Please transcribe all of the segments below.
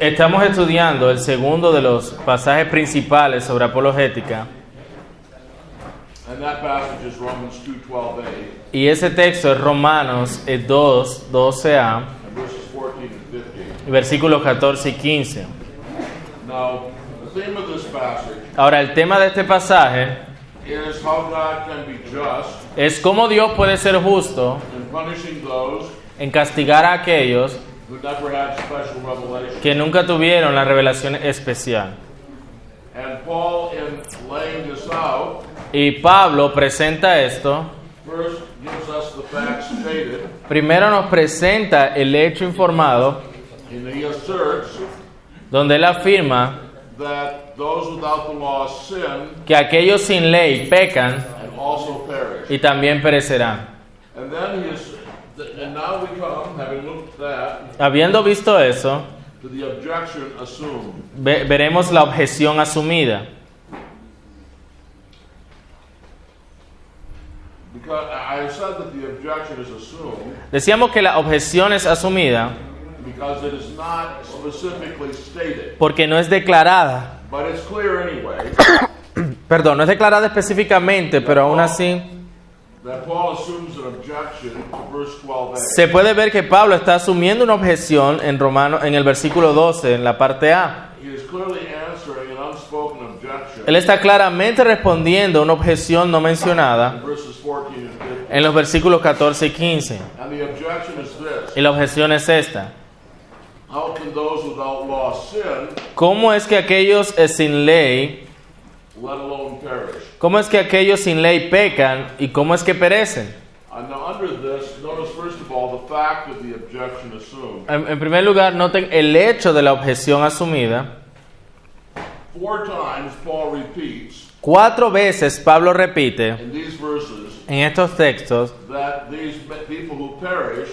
Estamos estudiando el segundo de los pasajes principales sobre apologética and that passage is Romans 2:12a y ese texto es Romanos eh, 2, 12a, and verses 14 and 15. versículos 14 y 15. Now, the theme of this passage Ahora, el tema de este pasaje es cómo Dios puede ser justo en castigar a aquellos que nunca tuvieron la revelación especial. Y Pablo presenta esto. Primero nos presenta el hecho informado donde él afirma that those without the law sin que aquellos sin ley pecan y también perecerán. Habiendo visto eso, ve- veremos la objeción asumida. Assumed Decíamos que la objeción es asumida because it is not specifically stated, porque no es declarada. Perdón, no es declarada específicamente, pero aún así se puede ver que Pablo está asumiendo una objeción en Romano en el versículo 12, en la parte A. Él está claramente respondiendo a una objeción no mencionada in verses 14 and 15. en los versículos 14 y 15. And the objection is this Y la objeción es esta. ¿Cómo es que aquellos eh, sin ley? Cómo es que aquellos sin ley pecan y cómo es que perecen? And now, under this, notice first of all the fact of the objection assumed. En, en primer lugar, noten el hecho de la objeción asumida. Four times Paul repeats Cuatro veces Pablo repite en estos textos that these people who perish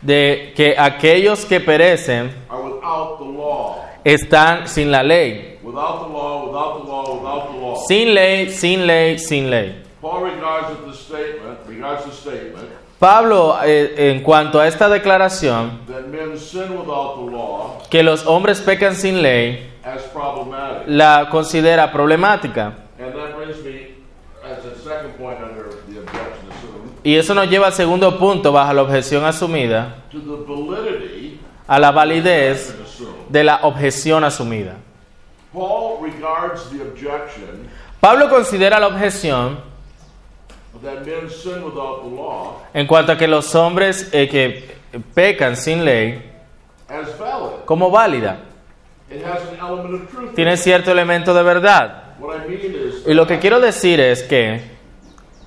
de que aquellos que perecen are without the law. están sin la ley. Without the law, without the law, without the law. Sin ley, sin ley, sin ley. Paul regards the statement, regards the statement Pablo, eh, en cuanto a esta declaración, that men sin without the law que los hombres pecan sin ley, as problematic. la considera problemática. And that brings me as a second point under the objection assumed Y eso nos lleva al segundo punto bajo la objeción asumida, to the validity a la validez of assumed. de la objeción asumida. Paul regards the objection Pablo considera la objeción that men sin without the law en cuanto a que los hombres eh, que pecan sin ley as valid. como válida. It has an element of truth. Tiene cierto elemento de verdad. What I mean is, Y lo que quiero decir es que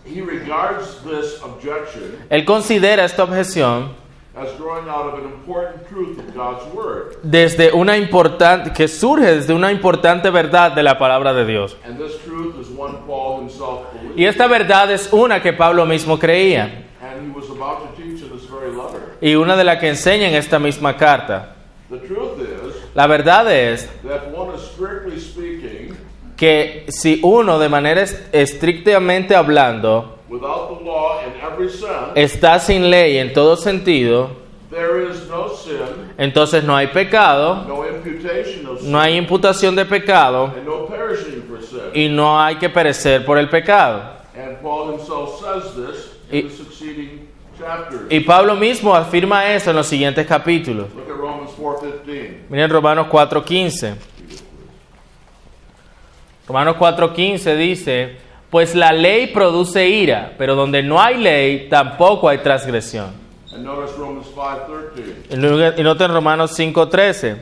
he regards this objection él considera esta objeción as growing out of an important truth of God's word. desde una importante que surge desde una importante verdad de la palabra de Dios. And this truth is one Paul himself believed. Y esta verdad es una que Pablo mismo creía And he was about to teach in this very letter. y una de las que enseña en esta misma carta. The truth is La verdad es that one is strictly speaking, que si uno de manera est- estrictamente hablando without the law in every sense, está sin ley en todo sentido, there is no sin, entonces no hay pecado, no hay imputación de pecado y no hay que perecer por el pecado. And Paul himself says this Y- in the succeeding chapters. Y Pablo mismo afirma eso en los siguientes capítulos. Look at Romans 4.15. Miren Romanos 4:15. Romanos 4:15 dice, pues la ley produce ira, pero donde no hay ley tampoco hay transgresión. And notice Romans 5.13. Y noten Romanos 5:13.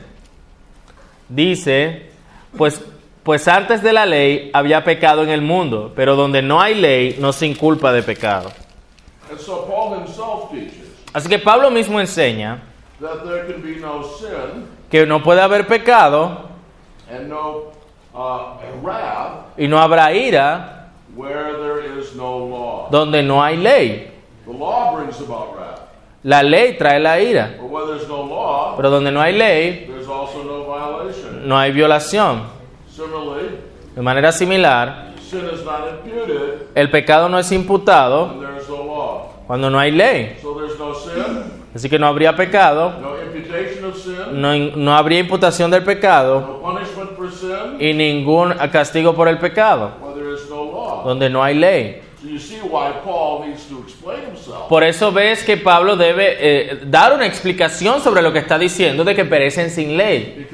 Dice, pues, pues antes de la ley había pecado en el mundo, pero donde no hay ley no se inculpa de pecado. And so Paul himself teaches Así que Pablo mismo enseña that there can be no sin que no puede haber pecado and no uh, y no habrá ira where there is no law. donde no hay ley. The law brings about wrath. La ley trae la ira, But where there's no law, pero donde no hay ley there's also no violation. no hay violación. Similarly, De manera similar, sin is not imputed el pecado no es imputado cuando no hay ley. So there's no sin, Así que no habría pecado, no no, habría imputación del pecado no punishment for sin, y ningún castigo por el pecado, where there is no law. Donde no hay ley. Por eso ves que Pablo debe eh, dar una explicación sobre lo que está diciendo de que perecen sin ley.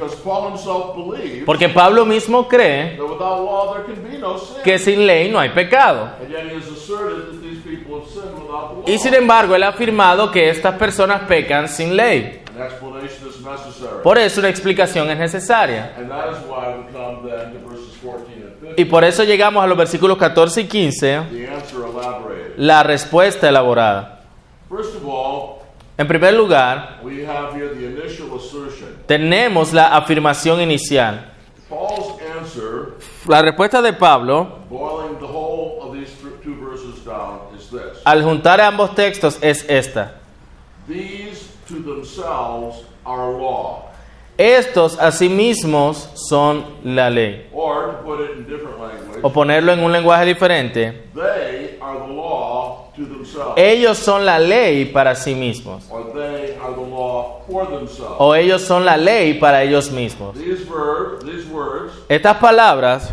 Porque Pablo mismo cree que sin ley no hay pecado. Y sin embargo, él ha afirmado que estas personas pecan sin ley. Por eso una explicación es necesaria. Y por eso llegamos a los versículos 14 y 15, The answer elaborated. la respuesta elaborada. First of all, En primer lugar, we have here the initial assertion. tenemos la afirmación inicial. Paul's answer, La respuesta de Pablo, boiling the whole of these th- two verses down, is this. al juntar ambos textos, es esta. These to themselves are law. Estos asimismos son la ley. Or, to put it in different language, O ponerlo en un lenguaje diferente, they are the law to themselves. ellos son la ley para sí mismos. O ellos son la ley para ellos mismos. These, verb, these words Estas palabras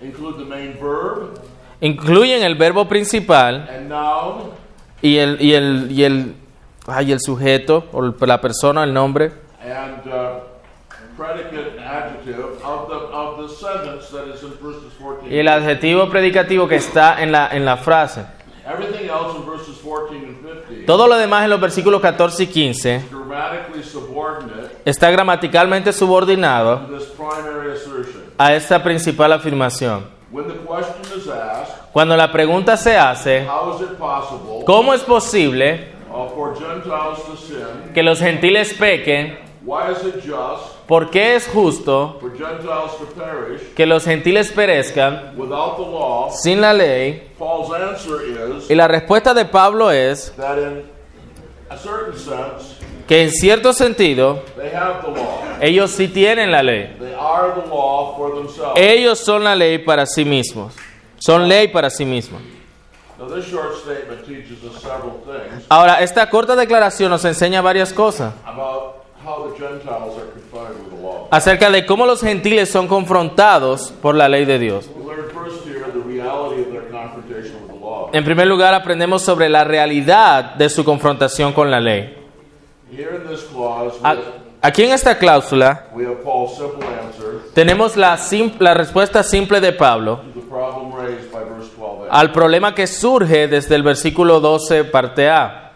include the main verb incluyen el verbo principal and noun y el, y el, y el, ay, el sujeto, o la persona, el nombre, and uh, predicate and adjective of the, of the sentence that is in verses 14. Y el adjetivo predicativo que está en la, en la frase. Everything else in verses 14 and 15 Todo lo demás en los versículos 14 y 15 is grammatically subordinate está gramaticalmente subordinado a esta principal afirmación. Cuando la pregunta se hace, how is it possible ¿cómo es posible uh, que los gentiles pequen? Why is it just ¿Por qué es justo que los gentiles perezcan without the law? sin la ley? Y la respuesta de Pablo es that in a certain sense, que en cierto sentido they have the law. ellos sí tienen la ley. They are the law for themselves. Ellos son la ley para sí mismos. Son ley para sí mismos. Now, this short statement teaches us several things Ahora, esta corta declaración nos enseña varias cosas about how the Gentiles are confronted with the law. acerca de cómo los gentiles son confrontados por la ley de Dios. En primer lugar, aprendemos sobre la realidad de su confrontación con la ley. Aquí en esta cláusula tenemos la, la respuesta simple de Pablo to the problem raised by verse 12a. al problema que surge desde el versículo 12, parte A.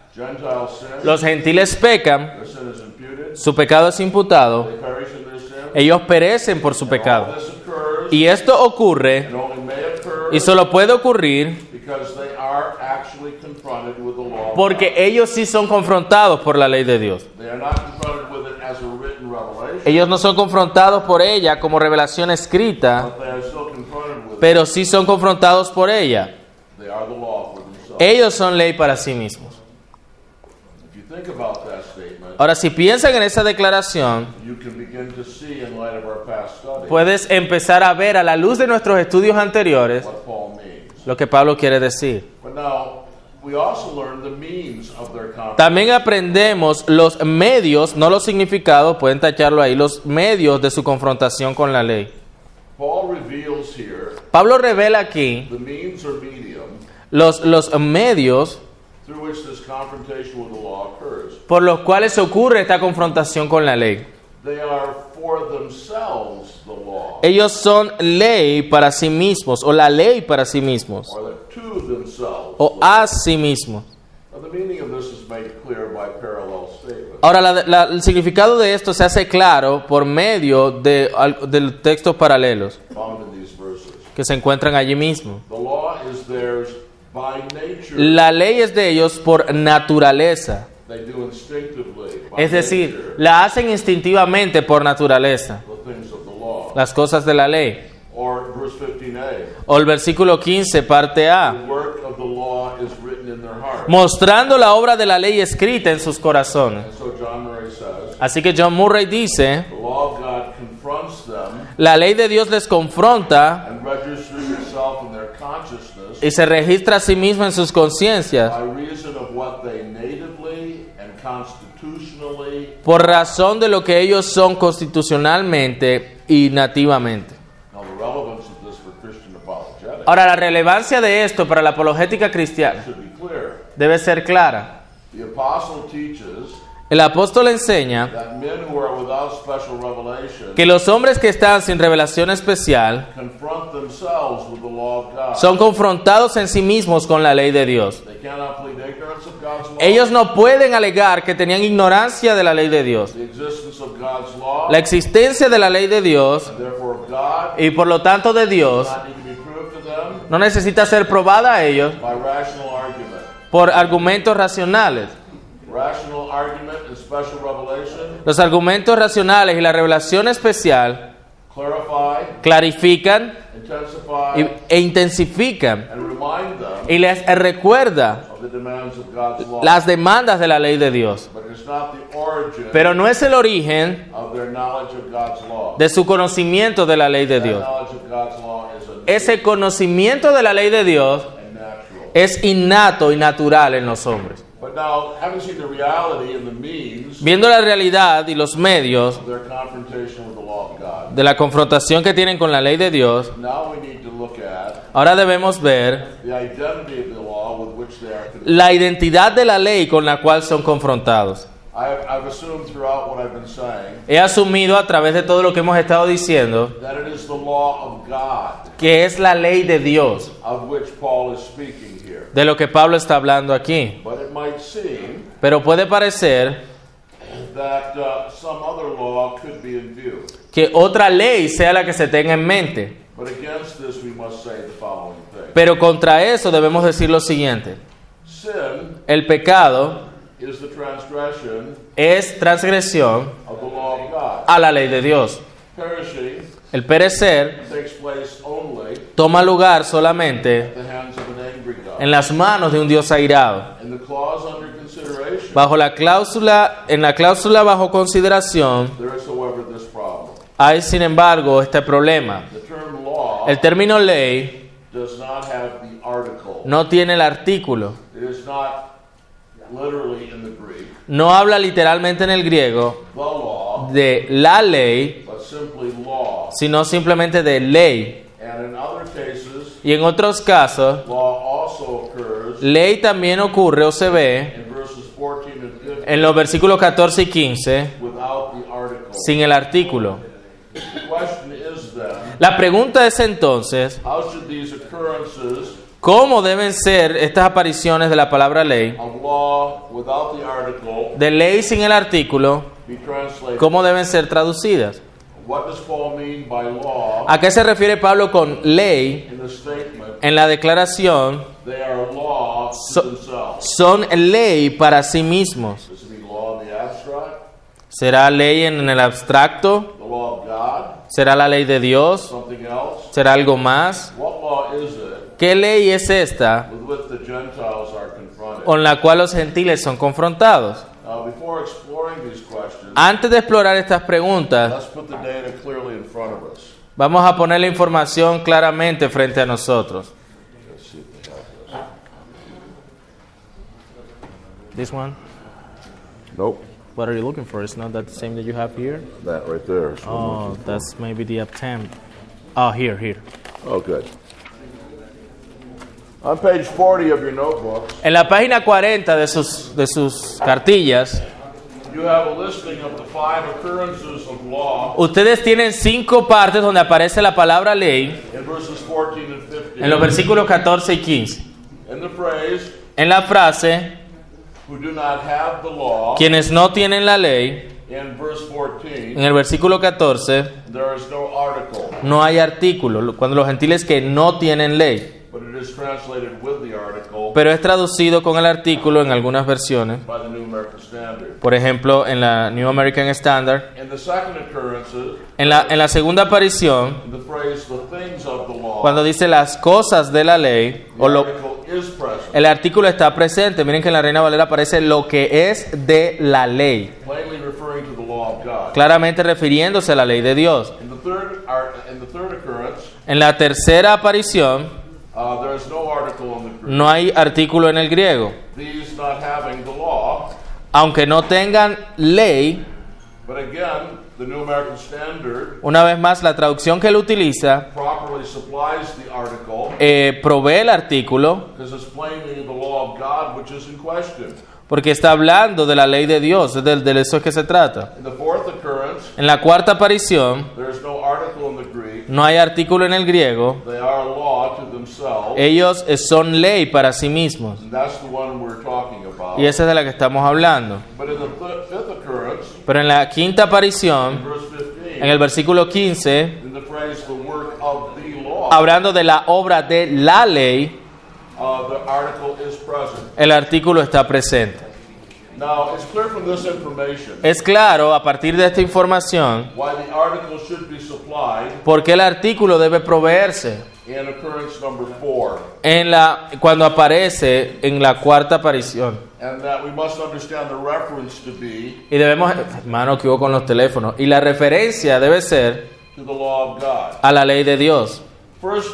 Los gentiles pecan, their sin is imputed, su pecado es imputado, ellos perecen por su pecado. Y esto ocurre y solo puede ocurrir porque ellos sí son confrontados por la ley de Dios. Ellos no son confrontados por ella como revelación escrita, pero sí son confrontados por ella. Ellos son ley para sí mismos. Ahora, si piensan en esa declaración, puedes empezar a ver a la luz de nuestros estudios anteriores lo que Pablo quiere decir. But now, we also learn the means of their conflict. También aprendemos los medios, no los significados, pueden tacharlo ahí, los medios de su confrontación con la ley. Pablo revela aquí los, los medios por los cuales ocurre esta confrontación con la ley. They are for themselves the law, Ellos son ley para sí mismos, o la ley para sí mismos, o a sí mismos. Ahora, la- la- el significado de esto se hace claro por medio de, de textos paralelos que se encuentran allí mismo. La ley es de ellos por naturaleza, They do instinctively, by es decir, la hacen instintivamente por naturaleza, las cosas de la ley. Or verse 15a, O el versículo 15, parte A, mostrando la obra de la ley escrita en sus corazones. And so John Murray says, Así que John Murray dice, the law of God confronts them la ley de Dios les confronta y se registra a sí mismo en sus conciencias por razón de lo que ellos son constitucionalmente y nativamente. Ahora, la relevancia de esto para la apologética cristiana debe ser clara. El apóstol enseña que los hombres que están sin revelación especial son confrontados en sí mismos con la ley de Dios. Ellos no pueden alegar que tenían ignorancia de la ley de Dios. La existencia de la ley de Dios y por lo tanto de Dios no necesita ser probada a ellos por argumentos racionales. Los argumentos racionales y la revelación especial clarifican e intensifican y les recuerda las demandas de la ley de Dios. Pero no es el origen de su conocimiento de la ley de Dios. Ese conocimiento de la ley de Dios es innato y natural en los hombres. But now, having seen the reality and the means Viendo la realidad y los medios de la confrontación que tienen con la ley de Dios, ahora debemos ver la identidad de la ley con la cual son confrontados. He asumido a través de todo lo que hemos estado diciendo que es la ley de Dios, de lo que Pablo está hablando aquí. But it might seem Pero puede parecer that uh, some other law could be in view. que otra ley sea la que se tenga en mente. But against this, we must say the following thing Pero contra eso debemos decir lo siguiente. Sin El pecado is the transgression es transgresión of the law of God. a la ley de Dios. Perishing El perecer takes place only toma lugar solamente at the hands of. En las manos de un Dios airado. In the clause under consideration, Bajo la cláusula, en la cláusula bajo consideración, there is, however, this problem. hay sin embargo este problema. The term law El término ley does not have the article. no tiene el artículo, no habla literalmente en el griego de la ley, sino simplemente de ley. Y en otros casos, ley también ocurre o se ve in verses 14 and 15 en los versículos 14 y 15 without the article. sin el artículo. La pregunta es entonces, ¿cómo deben ser estas apariciones de la palabra ley, de ley sin el artículo, cómo deben ser traducidas? ¿A qué se refiere Pablo con ley en la declaración? So-. Son ley para sí mismos. ¿Será ley en el abstracto? ¿Será la ley de Dios? ¿Será algo más? ¿Qué ley es esta con la cual los gentiles son confrontados? Antes de explorar estas preguntas, vamos a poner la información claramente frente a nosotros. Let's see if they have this. One? Nope, What are you looking for? It's not that the same that you have here? that right there. Oh, that's maybe the attempt. Oh, here, here. Oh, good. On page 40 of your notebook, En la página 40 de sus, de sus cartillas, you have a listing of the five occurrences of law ustedes tienen cinco partes donde aparece la palabra ley in verses 14 and 15. en los versículos 14 y 15. In the phrase, En la frase, who do not have the law, quienes no tienen la ley, in verse 14, en el versículo 14, there is no article, no hay artículo, cuando los gentiles que no tienen ley, but it is translated with the article pero es traducido con el artículo en algunas versiones, by the New American Standard. por ejemplo, en la New American Standard. In the second occurrences, En la, en la segunda aparición, in the phrase, the things of the law, cuando dice las cosas de la ley, o lo, el artículo está presente. Miren que en la Reina Valera aparece lo que es de la ley, plainly referring to the law of God. claramente refiriéndose a la ley de Dios. En la tercera aparición, uh, no article in the Greek. no hay artículo en el griego. These not having the law aunque no tengan ley, but again, the New American Standard una vez más la traducción que él utiliza eh, provee el artículo because it's plainly the law of God which is in question. porque está hablando de la ley de Dios, de, de eso es que se trata. En la cuarta aparición no hay artículo en el griego, They are law to themselves. ellos son ley para sí mismos. Y esa es de la que estamos hablando. But in the th- fifth occurrence, Pero en la quinta aparición, verse 15, en el versículo 15, in the phrase the work of the law, hablando de la obra de la ley, uh, el artículo está presente. Now, it's clear from this information Es claro, a partir de esta información, why the article should be supplied por qué el artículo debe proveerse en la, cuando aparece en la cuarta aparición. And that we must understand the reference to be Y debemos, hermano, que hubo con los teléfonos. Y la referencia debe ser to the law of God. a la ley de Dios. First,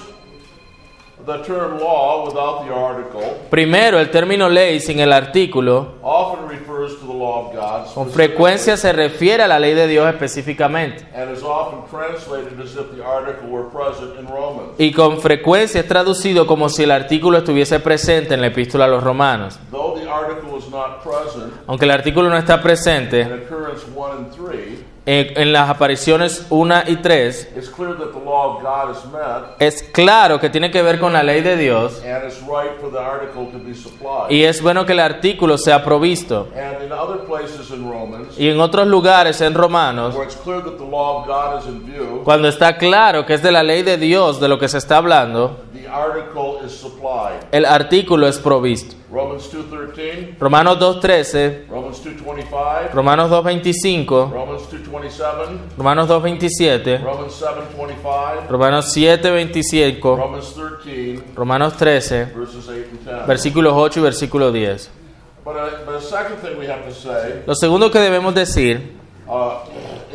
the term law without the article Primero, el término ley sin el artículo often refers to the law of God con frecuencia se refiere a la ley de Dios específicamente. and is often translated as if the article were present in Romans. Y con frecuencia es traducido como si el artículo estuviese presente en la epístola a los romanos. Though the article is not present Aunque el artículo no está in presente occurrence 1 and 3, en, las apariciones 1 y 3, it's clear that the law of God is met es claro que tiene que ver con la ley de Dios and it's right for the article to be supplied. y es bueno que el artículo sea provisto. And in other places in Romans, Y en otros lugares en Romanos, where it's clear that the law of God is in view, cuando está claro que es de la ley de Dios de lo que se está hablando, the article is supplied. el artículo es provisto. Romans 2.13, Romanos 2.13, Romans 2.25, Romanos 2.25, Romans 2.27, Romanos 2.27, Romans 7.25, Romanos 7.25, Romans 13, Romanos 13, verses 8 and 10. versículos 8 y versículo 10. But, uh, but the second thing we have to say Lo segundo que debemos decir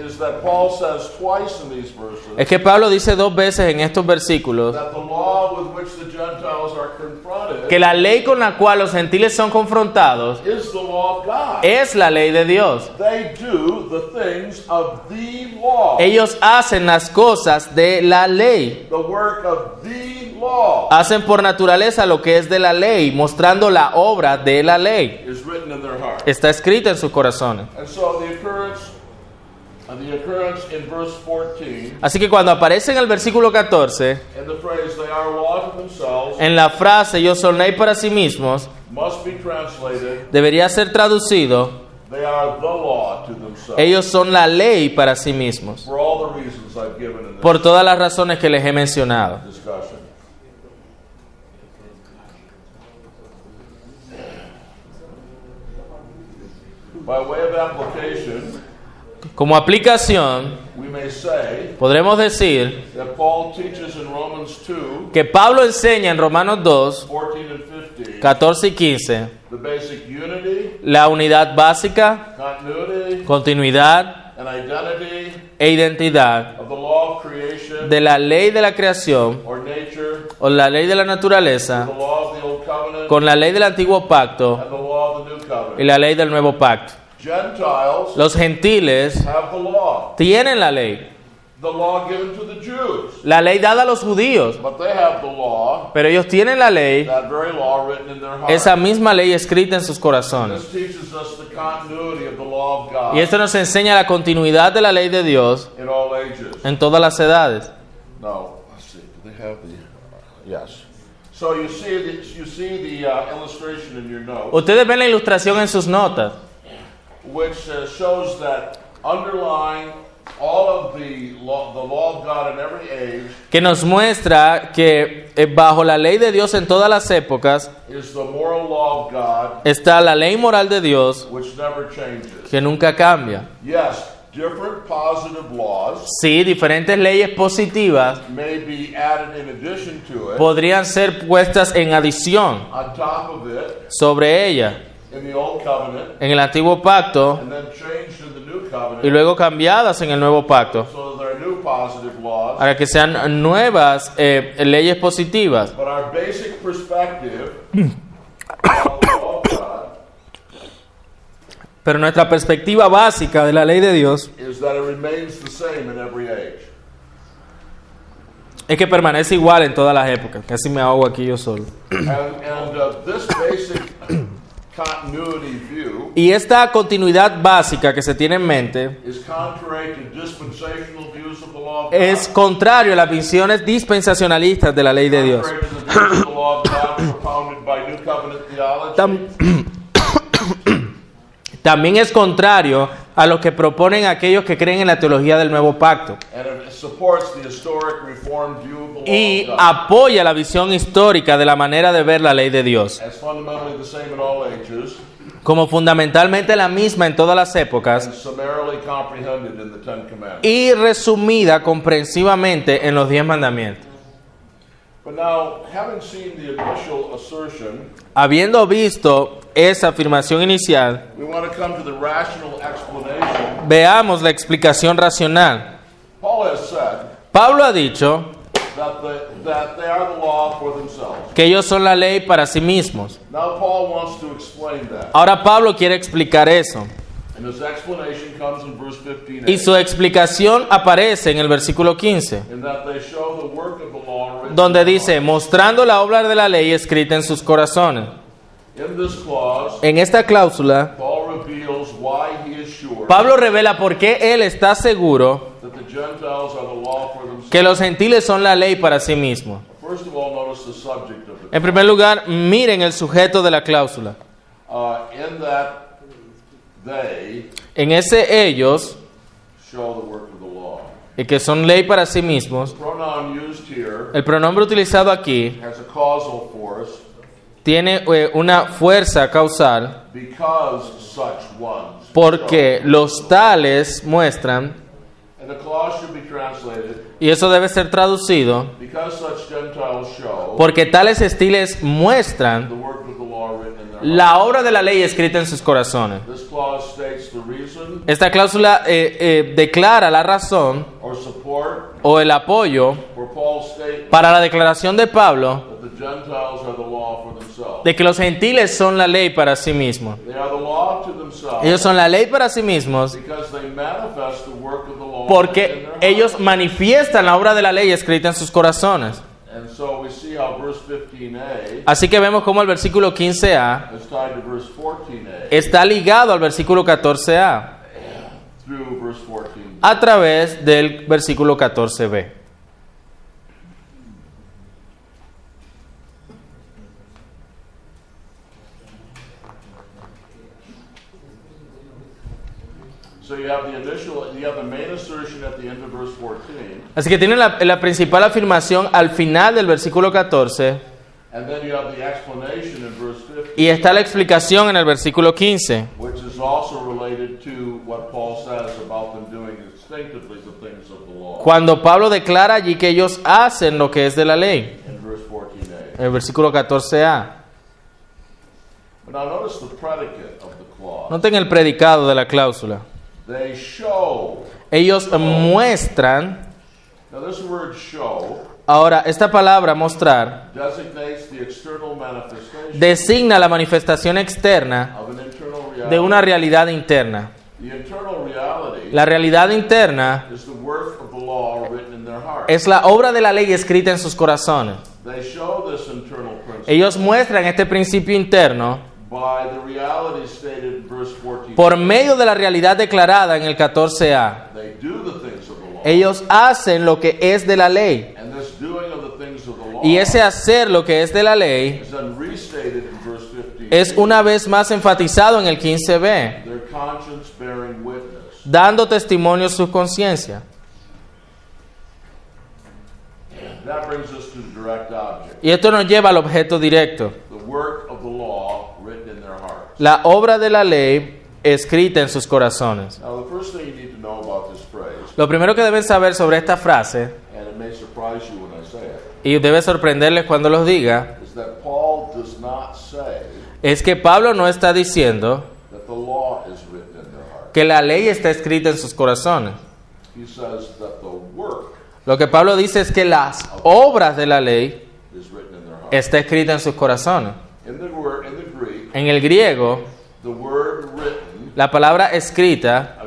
is that Paul says twice in these verses es que Pablo dice dos veces en estos versículos que la ley con la cual los gentiles son confrontados is the law of God. es la ley de Dios. They do the things of the law, Ellos hacen las cosas de la ley. the work of the law Hacen por naturaleza lo que es de la ley, mostrando la obra de la ley. Está escrita en sus corazones. Así que cuando aparece en el versículo 14, in the phrase "they are law to themselves," en la frase ellos son ley para sí mismos, must be translated debería ser traducido, "they are the law to themselves." ellos son la ley para sí mismos, For all the reasons I've given in this por todas las razones que les he mencionado. By way of application, Como aplicación, we may say podremos decir that Paul teaches in Romans 2 que Pablo enseña en Romanos 2, 14 and 15 14 y 15 the basic unity, la unidad básica, continuidad and identity e identidad of the law of creation de la ley de la creación o la ley de la the naturaleza law of the old covenant, con la ley del antiguo pacto and the law of the new y la ley del nuevo pacto. Gentiles Los gentiles have the law, tienen la ley, the law given to the Jews, la ley dada a los judíos, but they have the law, pero ellos tienen la ley, that very law written in their heart. esa misma ley escrita en sus corazones. Y esto nos enseña la continuidad de la ley de Dios in all ages. en todas las edades. No, let's see. Do they have the? Yes. So you see the you see the uh, illustration in your notes, Ustedes ven la ilustración en sus notas, which uh, shows that underlying all of the law, the law of God in every age que nos muestra que eh, bajo la ley de Dios en todas las épocas is the moral law of God, está la ley moral de Dios which never changes. que nunca cambia. Yes, different positive laws Sí, diferentes leyes positivas may be added in addition to it, podrían ser puestas en adición on top of it, sobre ella en el antiguo pacto and then changed in the new y luego cambiadas en el nuevo pacto para que sean nuevas eh, leyes positivas. But our basic perspective of the law of God Pero nuestra perspectiva básica de la ley de Dios is that it remains the same in every age. es que permanece igual en todas las épocas. Casi me ahogo aquí yo solo. And, and uh, this basic Y esta continuidad básica que se tiene en mente es contrario a las visiones dispensacionalistas de la ley de Dios. También es contrario a lo que proponen aquellos que creen en la teología del nuevo pacto. Y apoya la visión histórica de la manera de ver la ley de Dios. Como fundamentalmente la misma en todas las épocas y resumida comprensivamente en los diez mandamientos. But now, having seen the initial assertion, Habiendo visto esa afirmación inicial, we want to come to the rational explanation. veamos la explicación racional. Paul has said Pablo ha dicho that, the, that they are the law for themselves. que ellos son la ley para sí mismos. Now, Paul wants to explain that. Ahora Pablo quiere explicar eso. And his explanation comes in verse 15 Y su explicación aparece en el versículo 15, donde dice, mostrando la obra de la ley escrita en sus corazones. En esta cláusula, Pablo revela por qué él está seguro que los gentiles son la ley para sí mismos. En primer lugar, miren el sujeto de la cláusula. Uh, En ese ellos, y que son ley para sí mismos, el pronombre utilizado aquí tiene eh, una fuerza causal porque los tales muestran, y eso debe ser traducido, porque tales estiles muestran the work of the law written in their la obra de la ley escrita en sus corazones. hearts. This clause states the reason Esta cláusula eh, eh, declara la razón o el apoyo para la declaración de Pablo that the Gentiles are the law for themselves. de que los gentiles son la ley para sí mismos. They are the law to themselves Ellos son la ley para sí mismos porque ellos manifiestan la obra de la ley escrita en sus corazones. And so we see how verse 15a Así que vemos cómo el versículo 15a is tied to verse 14a está ligado al versículo 14a through verse 14. A través del versículo 14b. So you have the initial, you have the main assertion at the end of verse 14, Así que tienen la, la principal afirmación al final del versículo 14 and then you have the explanation in verse 15, y está la explicación en el versículo 15, cuando Pablo declara allí que ellos hacen lo que es de la ley, in verse 14a. en el versículo 14a. But now notice the predicate of the clause. Noten el predicado de la cláusula. Ellos muestran, ahora esta palabra mostrar designa la manifestación externa de una realidad interna. La realidad interna es la obra de la ley escrita en sus corazones. Ellos muestran este principio interno by the reality stated in verse 14. por medio de la realidad declarada en el 14a. They do the things of the law. Ellos hacen lo que es de la ley. And this doing of the things of the law Y ese hacer lo que es de la ley is then restated in verse 15. es una vez más enfatizado en el 15b, dando testimonio su conciencia. Y esto nos lleva al objeto directo, The work of the law written in their hearts. la obra de la ley escrita en sus corazones. Now, the first thing you need to know about this phrase, Lo primero que deben saber sobre esta frase, y debe sorprenderles cuando los diga, es que Pablo no está diciendo que la ley está escrita en sus corazones. Lo que Pablo dice es que las obras de la ley está escrita en sus corazones. En el griego, la palabra escrita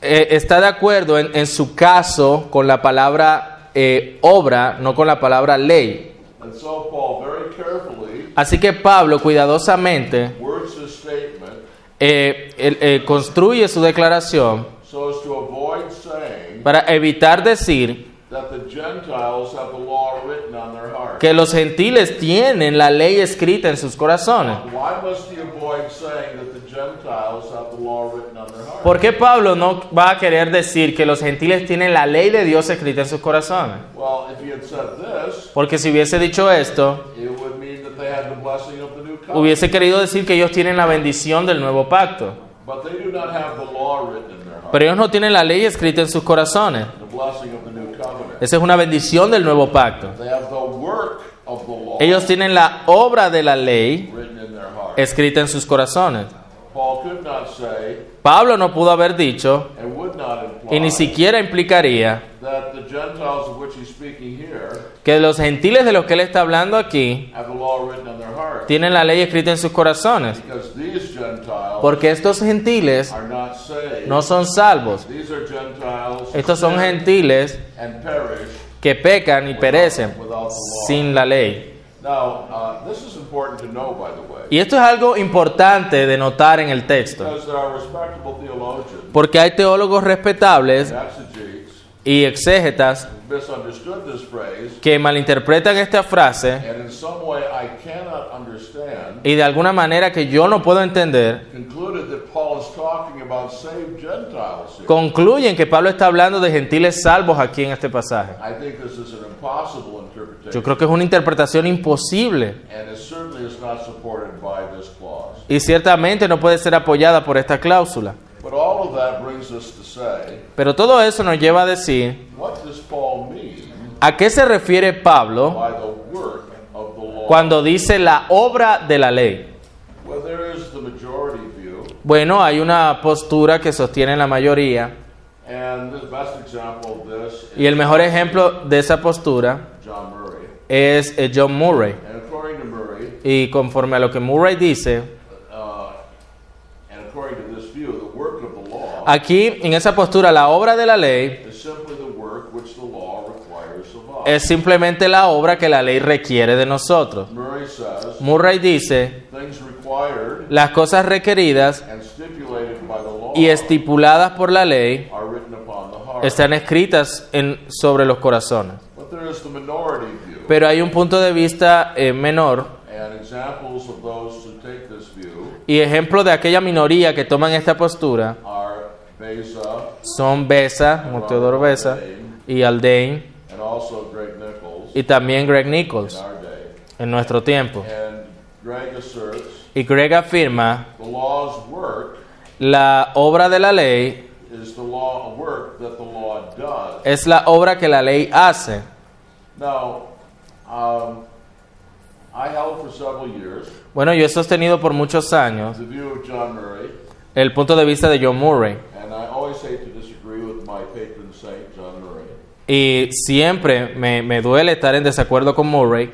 está de acuerdo en, en su caso con la palabra eh, obra, no con la palabra ley. And so Paul very carefully Así que Pablo cuidadosamente eh, eh, construye su declaración para evitar decir that the Gentiles have the law written on their hearts. que los gentiles tienen la ley escrita en sus corazones. Why must he avoid saying that the Gentiles have the law written on their hearts? ¿Por qué Pablo no va a querer decir que los gentiles tienen la ley de Dios escrita en sus corazones? Porque si hubiese dicho esto, hubiese querido decir que ellos tienen la bendición del nuevo pacto. Pero ellos no tienen la ley escrita en sus corazones. Esa es una bendición del nuevo pacto. Ellos tienen la obra de la ley escrita en sus corazones. Pablo no pudo haber dicho, y ni siquiera implicaría, que los gentiles de los que él está hablando aquí tienen la ley escrita en sus corazones. Porque estos gentiles no son salvos. Estos son gentiles que pecan y perecen sin la ley. Now, uh, this is important to know, by the way, Y esto es algo importante de notar en el texto. because there are respectable theologians, Porque hay teólogos respetables y exégetas who misunderstood this phrase, que malinterpretan esta frase and in some way I cannot understand, y de alguna manera que yo no puedo entender, concluyen que Pablo está hablando de gentiles salvos aquí en este pasaje. Yo creo que es una interpretación imposible y ciertamente no puede ser apoyada por esta cláusula. Pero todo eso nos lleva a decir, ¿a qué se refiere Pablo cuando dice la obra de la ley? Bueno, hay una postura que sostiene la mayoría y el mejor ejemplo de esa postura. Es eh, John Murray. And according to Murray, Y conforme a lo que Murray dice, uh, and according to this view, the work of the law aquí en esa postura la obra de la ley es simplemente la obra que la ley requiere de nosotros. Murray says Murray dice, las cosas requeridas y estipuladas por la ley están escritas en, sobre los corazones. Pero hay un punto de vista eh, menor y ejemplo de aquella minoría que toman esta postura son Besa, Teodoro Besa, y Aldain, y también Greg Nichols en nuestro tiempo. Y Greg afirma, la obra de la ley es la obra que la ley hace. Now, um, I held for several years Bueno, yo he sostenido por muchos años the view of John Murray, el punto de vista de John Murray. and I always hate to disagree with my patron saint, John Murray. Y siempre me, me duele estar en desacuerdo con Murray,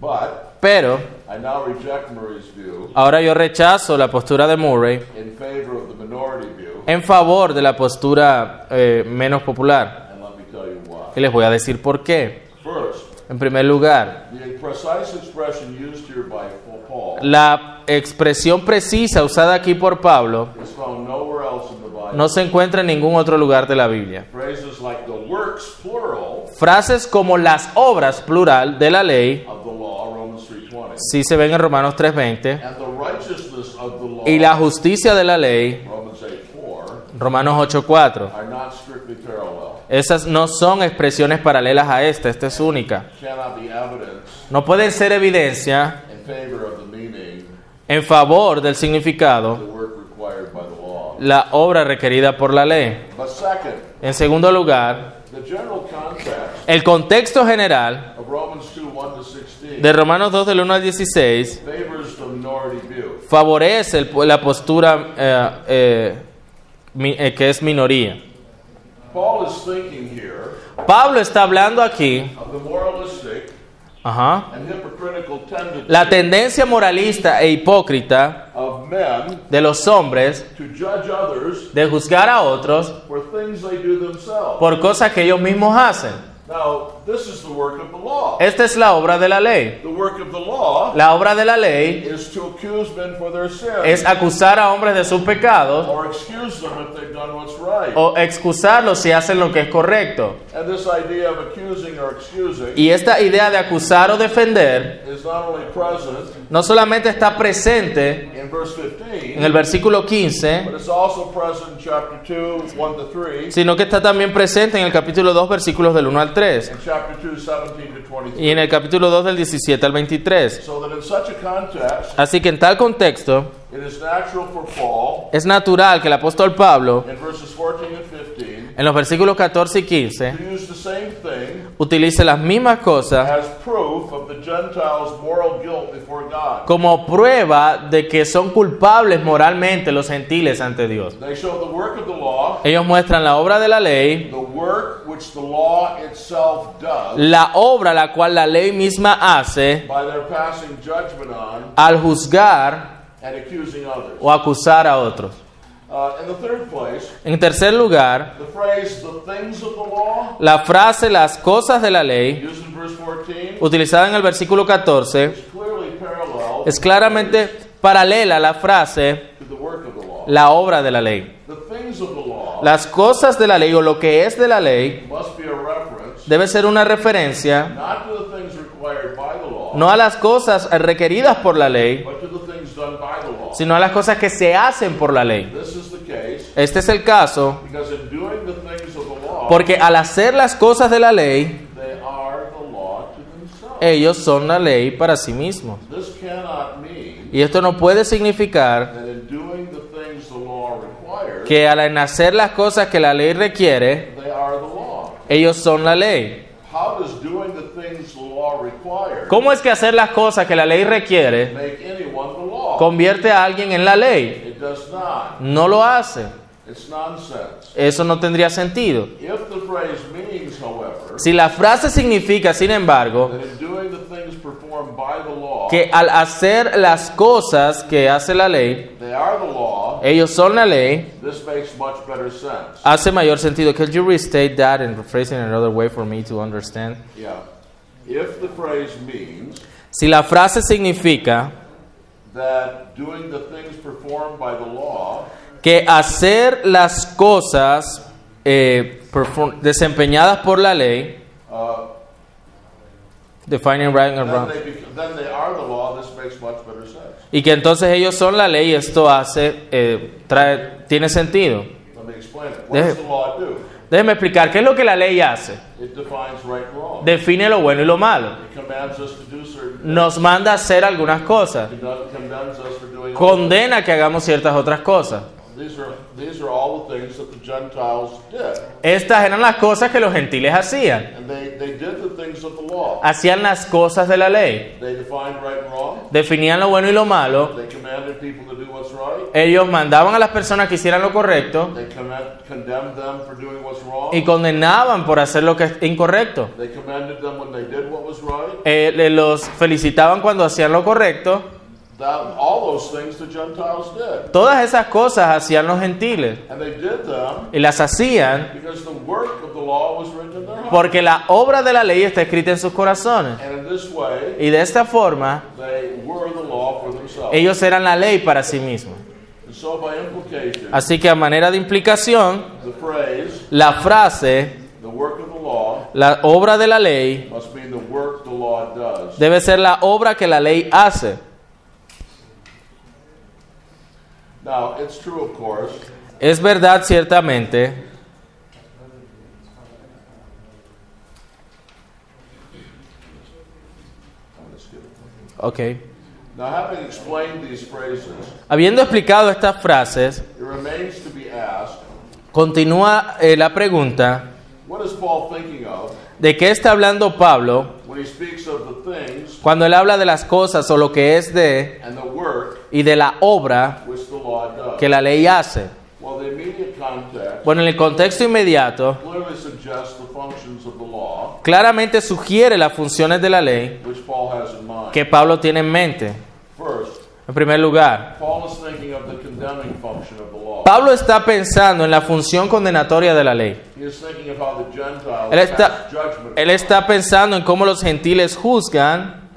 But pero I now reject Murray's view ahora yo rechazo la postura de Murray in favor of the minority view, en favor de la postura eh, menos popular. and let me tell you why. Y les voy a decir por qué. First, En primer lugar, la expresión precisa usada aquí por Pablo no se encuentra en ningún otro lugar de la Biblia. Phrases like the works, plural, Frases como las obras, plural, de la ley, of the law, Romans 3.20, sí se ven en Romanos 3.20, and the righteousness of the law, y la justicia de la ley, Romans 8.4, Romanos 8.4. are not strictly parallel. Esas no son expresiones paralelas a esta, esta es única. No pueden ser evidencia en favor del significado, la obra requerida por la ley. En segundo lugar, the general context el contexto general of Romans 2, 1 to 16 de Romanos 2 del 1 al 16 favors the minority view. favorece la postura eh, eh, eh, que es minoría. Paul is thinking here Pablo está hablando aquí of the moralistic Ajá. and hypocritical tendency La tendencia moralista e hipócrita of men de los hombres to judge others de juzgar a otros for things they do themselves. por cosas que ellos mismos hacen. Now, this is the work of the law. Esta es la obra de la ley. Law La obra de la ley is to accuse men for their es sins acusar a hombres de sus pecados or excuse them if they've done what's right. o excusarlos si hacen lo que es correcto. And this idea of accusing or excusing Y esta idea de acusar o defender is not only present no solamente está presente in verse 15, en el versículo 15, but it's also present in chapter 2, 1 to 3, sino que está también presente en el capítulo 2, versículos del 1 al 3, and chapter 2, 17 to 23. y en el capítulo 2 del 17 al 23. So that in such a context, Así que en tal contexto, it is natural for Paul, es natural que el apóstol Pablo, in verses 14 and 15, en los versículos 14 y 15, to use the same thing utilice las mismas cosas como prueba de que son culpables moralmente los gentiles ante Dios. They show the work of the law, Ellos muestran la obra de la ley, the work which the law itself does, la obra la cual la ley misma hace al juzgar and accusing others. o acusar a otros. Uh, in the third place, En tercer lugar, the phrase "the things of the law," la frase las cosas de la ley, used in verse 14, utilizada en el versículo 14, is clearly parallel es claramente paralela a la frase la obra de la ley. Las cosas de la ley o lo que es de la ley debe ser una referencia no a las cosas requeridas por la ley, sino a las cosas que se hacen por la ley. Este es el caso porque al hacer las cosas de la ley, they are the law to themselves. Ellos son la ley para sí mismos. Y esto no puede significar that in doing the things the law requires, que al hacer las cosas que la ley requiere, ellos son la ley. ¿Cómo es que hacer las cosas que la ley requiere convierte a alguien en la ley? No lo hace. It's nonsense. Eso no tendría sentido. If the phrase means, however, Si la frase significa, sin embargo, that in doing the things performed by the law, que al hacer las cosas que hace la ley, they are the law, ellos son la ley, this makes much better sense. hace mayor sentido. Could you restate that and rephrase it in another way for me to understand? Yeah. If the phrase means Si la frase significa that doing the things performed by the law que hacer las cosas eh, desempeñadas por la ley, uh, defining right and wrong, they bec- then they are the law, this makes much better sense. y que entonces ellos son la ley, esto hace, eh, trae, tiene sentido. Déjeme explicar qué es lo que la ley hace. It right and. Define lo bueno y lo malo. Nos manda a hacer algunas cosas. Condena que hagamos ciertas otras cosas. These are these are all the things that the Gentiles did, Estas eran las cosas que los gentiles hacían. and they, they did the things of the law. Hacían las cosas de la ley. Definían lo bueno y lo malo. They commanded people to do what's right. Ellos mandaban a las personas que hicieran lo correcto They command, condemned them for doing what's wrong. y condenaban por hacer lo que es incorrecto. They commended them when they did what was right. Eh, los felicitaban cuando hacían lo correcto. That, all those things the Gentiles did, Todas esas cosas hacían los gentiles and they did them y las hacían because the work of the law was written in their heart. porque la obra de la ley está escrita en sus corazones. And in this way, Y de esta forma, they were the law for themselves. ellos eran la ley para sí mismos. And so, by implication, Así que a manera de implicación, the phrase la frase, "the work of the law" la obra de la ley, must mean the work the law does. debe ser la obra que la ley hace. Now, it's true, of course, Es verdad, ciertamente, I'm gonna skip it. ok. Now, having explained these phrases, Habiendo explicado estas frases, it remains to be asked: continúa eh, la pregunta What is Paul thinking of de qué está hablando Pablo when he speaks of the things cuando él habla de las cosas o lo que es de and the work y de la obra which? Que la ley hace. Bueno, en el contexto inmediato, claramente sugiere las funciones de la ley que Pablo tiene en mente. En primer lugar, Paul is thinking of the condemning function of the law. Pablo está pensando en la función condenatoria de la ley. He is thinking of how the Gentiles Él está, él está pensando en cómo los gentiles juzgan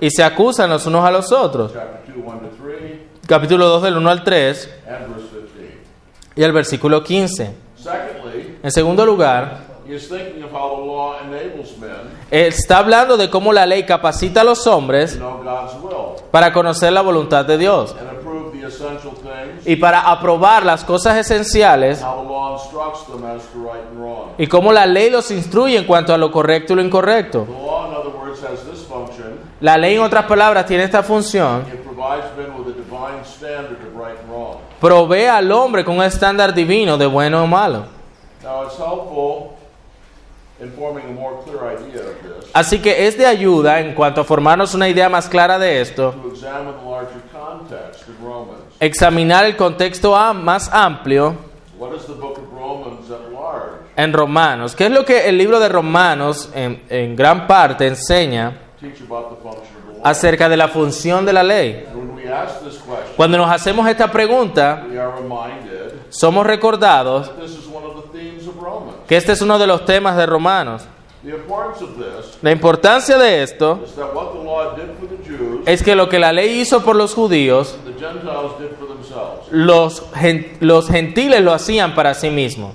y se acusan los unos a los otros. Chapter 2, 1 to 3, Capítulo 2 del 1 al 3 and verse 15. y el versículo 15. Secondly, En segundo lugar, he is thinking of how the law enables men está hablando de cómo la ley capacita a los hombres para conocer la voluntad de Dios y para aprobar las cosas esenciales y cómo la ley los instruye en cuanto a lo correcto y lo incorrecto. La ley, en otras palabras, tiene esta función. It provides men with a divine standard of right and wrong. Provee al hombre con un estándar divino de bueno o malo. Así que es de ayuda en cuanto a formarnos una idea más clara de esto, examinar el contexto más amplio en Romanos. ¿Qué es lo que el libro de Romanos en, en gran parte enseña Teach about the function of the law. acerca de la función de la ley? Cuando nos hacemos esta pregunta, somos recordados que este es uno de los temas de Romanos. La importancia de esto es que lo que la ley hizo por los judíos, los, gen- los gentiles lo hacían para sí mismos.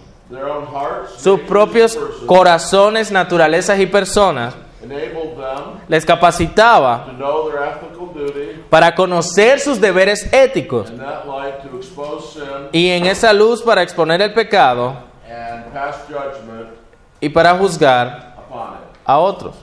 Sus propios corazones, naturalezas y personas les capacitaba to know their ethical duty, para conocer sus deberes éticos y en esa luz para exponer el pecado y para juzgar a otros.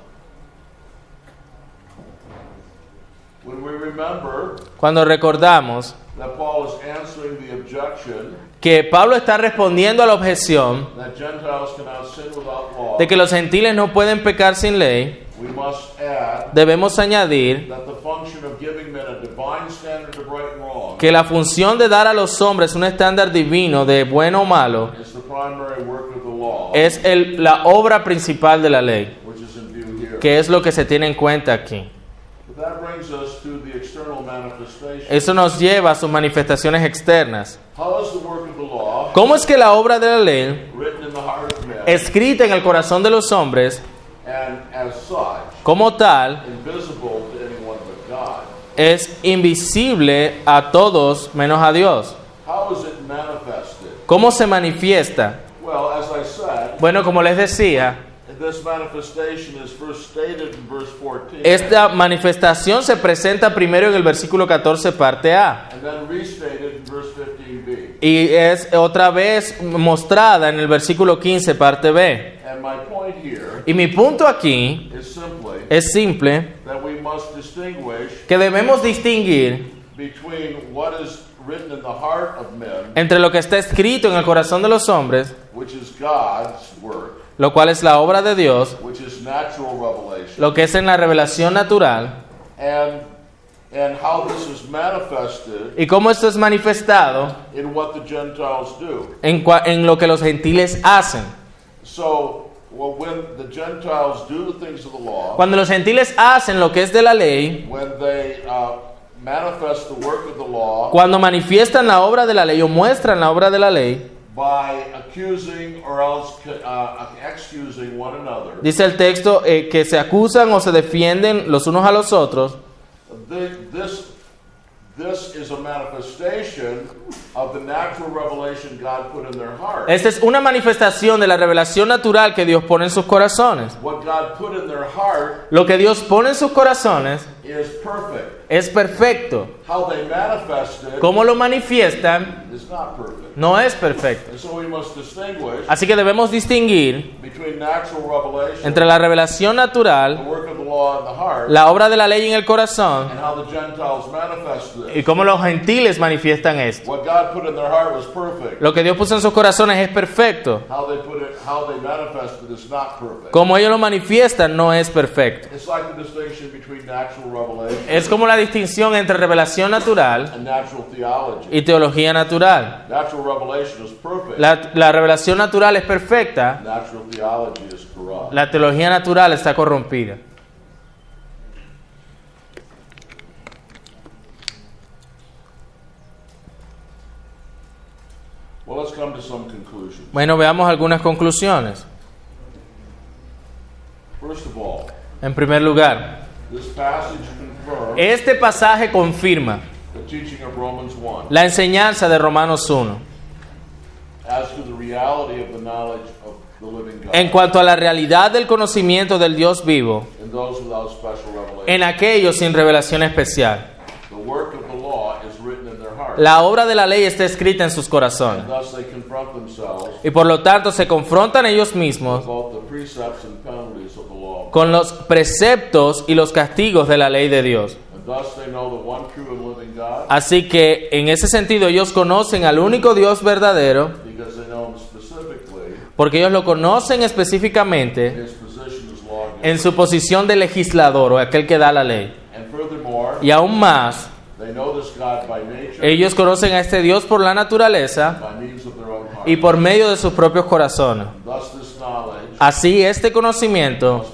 Cuando recordamos that Paul is answering the objection que Pablo está respondiendo a la objeción that Gentiles cannot sin without law, de que los gentiles no pueden pecar sin ley, debemos añadir that the function of giving men a divine standard of right and wrong que la función de dar a los hombres un estándar divino de bueno o malo es el- la obra principal de la ley, que es lo que se tiene en cuenta aquí. Eso nos lleva a sus manifestaciones externas. ¿Cómo es que la obra de la ley, written in the heart of men escrita en el corazón de los hombres, and as such como tal, invisible to anyone but God? Es invisible a todos menos a Dios? ¿Cómo se manifiesta? Well, as I said, Bueno, como les decía, this manifestation is first stated in verse 14 esta manifestación se presenta primero en el versículo 14, parte A, and then restated in verse 15b. y es otra vez mostrada en el versículo 15, parte B. And my point here Y mi punto aquí es simple, que debemos distinguir between what is written in the heart of men, entre lo que está escrito en el corazón de los hombres, which is God's work, lo cual es la obra de Dios, lo que es en la revelación natural, and and how this is manifested y cómo esto es manifestado in what the Gentiles do. en, en lo que los gentiles hacen. So, well, when the Gentiles do the things of the law, Cuando los gentiles hacen lo que es de la ley, when they uh, manifest the work of the law cuando manifiestan la obra de la ley o muestran la obra de la ley, by accusing or else uh, excusing one another, dice el texto eh, que se acusan o se defienden los unos a los otros, thi- this esta es una manifestación de la revelación natural que Dios pone en sus corazones. Lo que Dios pone en sus corazones. Es perfecto. Cómo lo manifiestan no es perfecto. Así que debemos distinguir entre la revelación natural, la obra de la ley en el corazón y cómo los gentiles manifiestan esto. Lo que Dios puso en sus corazones es perfecto. Como ellos lo manifiestan, no es perfecto. It's like the distinction between natural revelation Es como la distinción entre revelación natural y teología natural. La, la revelación natural es perfecta, la teología natural está corrompida. Bueno, veamos algunas conclusiones. En primer lugar, este pasaje confirma the teaching of Romans 1 la enseñanza de Romanos 1 as to the reality of the knowledge of the living God. En cuanto a la realidad del conocimiento del Dios vivo en aquellos sin revelación especial. La obra de la ley está escrita en sus corazones. Y por lo tanto se confrontan ellos mismos both the precepts and penalties of the law. Con los preceptos y los castigos de la ley de Dios. Así que en ese sentido ellos conocen al único Dios verdadero porque ellos lo conocen específicamente en su posición de legislador o aquel que da la ley. Y aún más, ellos conocen a este Dios por la naturaleza y por medio de sus propios corazones. Así este conocimiento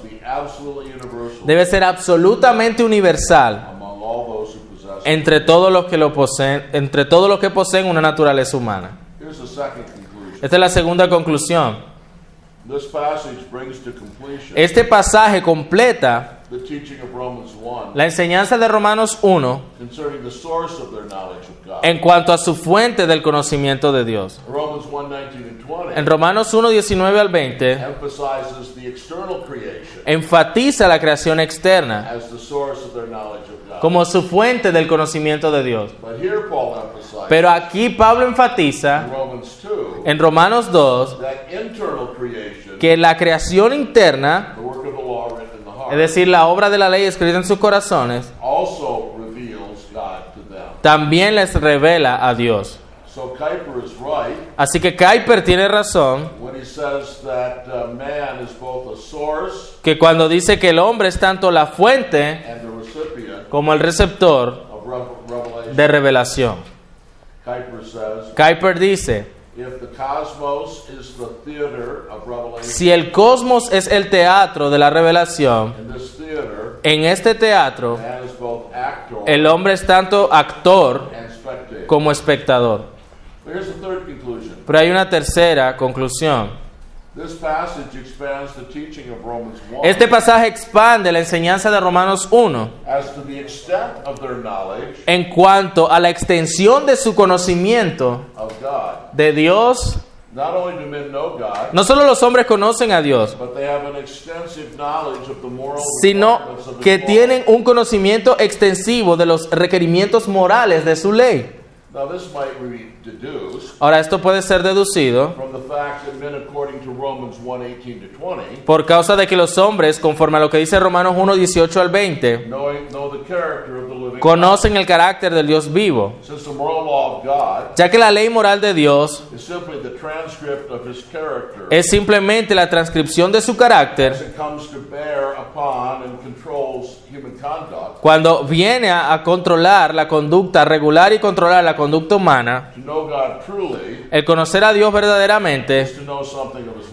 debe ser absolutamente universal entre todos los que lo poseen, entre todos los que poseen una naturaleza humana. Esta es la segunda conclusión. This passage brings to completion Este pasaje completa the teaching of Romans 1 la enseñanza de Romanos 1 concerning the source of their knowledge of God. en cuanto a su fuente del conocimiento de Dios. Romans 1 19 and 20 En Romanos 1, 19 al 20 emphasizes the external creation enfatiza la creación externa as the source of their knowledge of God. como su fuente del conocimiento de Dios. But here Paul emphasizes Pero aquí Pablo enfatiza in Romans 2 en Romanos 2 that internal creation, que la creación interna, es decir, la obra de la ley escrita en sus corazones, también les revela a Dios. So Kuyper is right Así que Kuyper tiene razón uh, que cuando dice que el hombre es tanto la fuente como el receptor de revelación. Kuyper dice, if the cosmos is the theater of revelation, si el cosmos es el teatro de la revelación, in this theater, en este teatro man is both actor el hombre es tanto actor and spectator. como espectador. Pero hay una tercera conclusión. This passage expands the teaching of Romans 1 Este pasaje expande la enseñanza de Romanos 1 as to the extent of their knowledge en cuanto a la extensión de su conocimiento de Dios. Not only do men know God, No solo los hombres conocen a Dios, but they have an extensive knowledge of the moral sino que tienen un conocimiento extensivo de los requerimientos morales de su ley. Now, this might be deduced Ahora, esto puede ser deducido from the fact that men, according to Romans 1 18 to 20, por causa de que los hombres, conforme a lo que dice Romanos 1, 18 al 20, knowing, know the character of the living God. conocen el carácter del Dios vivo, Since the moral law of God ya que la ley moral de Dios is simply the transcript of His character es simplemente la transcripción de su as carácter cuando viene a, a controlar la conducta, regular y controlar la conducta humana, el conocer a Dios verdaderamente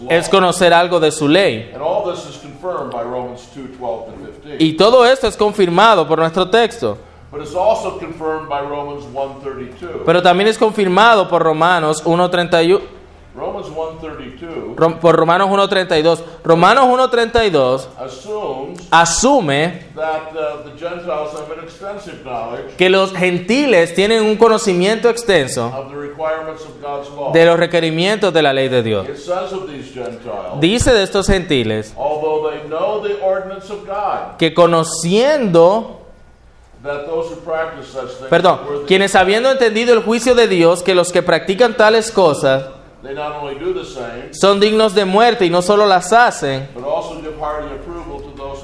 es conocer algo de su ley. And all this is confirmed by Romans 2 12 to 15. Y todo esto es confirmado por nuestro texto, But it's also confirmed by Romans 1:32. pero también es confirmado por Romanos 1.31. Romanos 1:32 Rom- por Romanos 1.32. Romanos 1.32 assumes asume que los gentiles tienen un conocimiento extenso of the requirements of God's law. de los requerimientos de la ley de Dios. Dice de estos gentiles que conociendo, that those who practice such things perdón, quienes habiendo entendido el juicio de Dios, que los que practican tales cosas son dignos de muerte y no solo las hacen,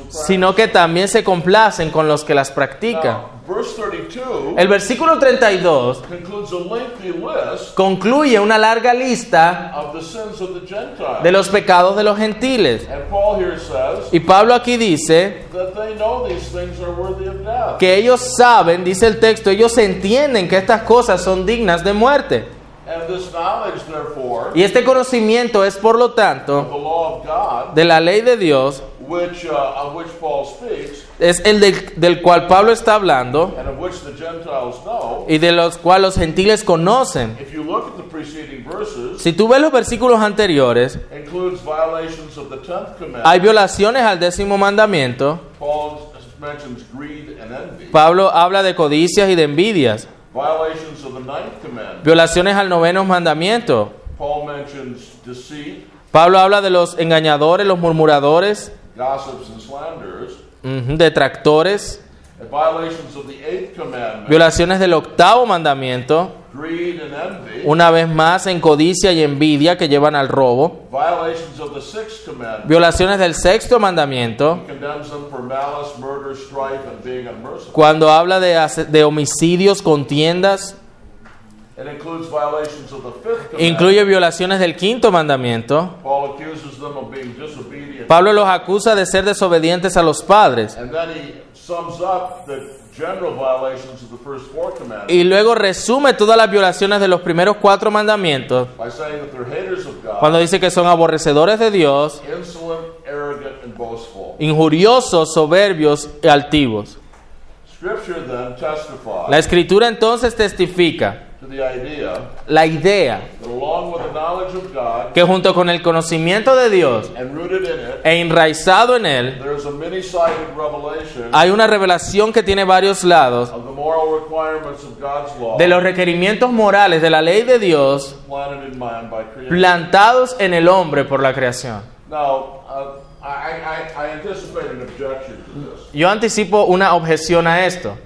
sino que también se complacen con los que las practican. Now, verse 32 El versículo 32 concludes a lengthy list concluye una larga lista of the sins of the Gentiles. de los pecados de los gentiles. and Paul here says Y Pablo aquí dice that they know these things are worthy of death. que ellos saben, dice el texto, ellos entienden que estas cosas son dignas de muerte. And this knowledge, therefore, Y este conocimiento es, por lo of tanto, the law of God, de la ley de Dios, which, uh, of which Paul speaks, es el del, del cual Pablo está hablando and of which the Gentiles know, y de los cuales los gentiles conocen. if you look at the preceding verses, Si tú ves los versículos anteriores, includes violations of the tenth commandment. hay violaciones al décimo mandamiento. Paul mentions greed and envy. Pablo habla de codicias y de envidias. Violaciones al noveno mandamiento. Paul mentions deceit, Pablo habla de los engañadores, los murmuradores, gossips, and slanders. ujú, detractores. And violations of the eighth commandment. Violaciones del octavo mandamiento. Greed and envy. Una vez más en codicia y envidia que llevan al robo. Violations of the sixth commandment. Violaciones del sexto mandamiento. condemns them for malice, murder, strife, and being unmerciful. Cuando habla de homicidios, contiendas. Incluye violaciones del quinto mandamiento. Paul accuses them of being disobedient. Pablo los acusa de ser desobedientes a los padres. And then he sums up the general violations of the first four commandments Y luego resume todas las violaciones de los primeros cuatro mandamientos cuando dice que son aborrecedores de Dios, injuriosos, soberbios y altivos. Scripture then testifies La escritura entonces testifica la idea that along with the knowledge of God que junto con el conocimiento de Dios and rooted in it, e enraizado en él, there is a many-sided revelation hay una revelación que tiene varios lados of the moral requirements of God's law de los requerimientos morales de la ley de Dios planted in man by creation. plantados en el hombre por la creación. Uh, I, I, I anticipate an objection to this. Yo anticipo una objeción a esto.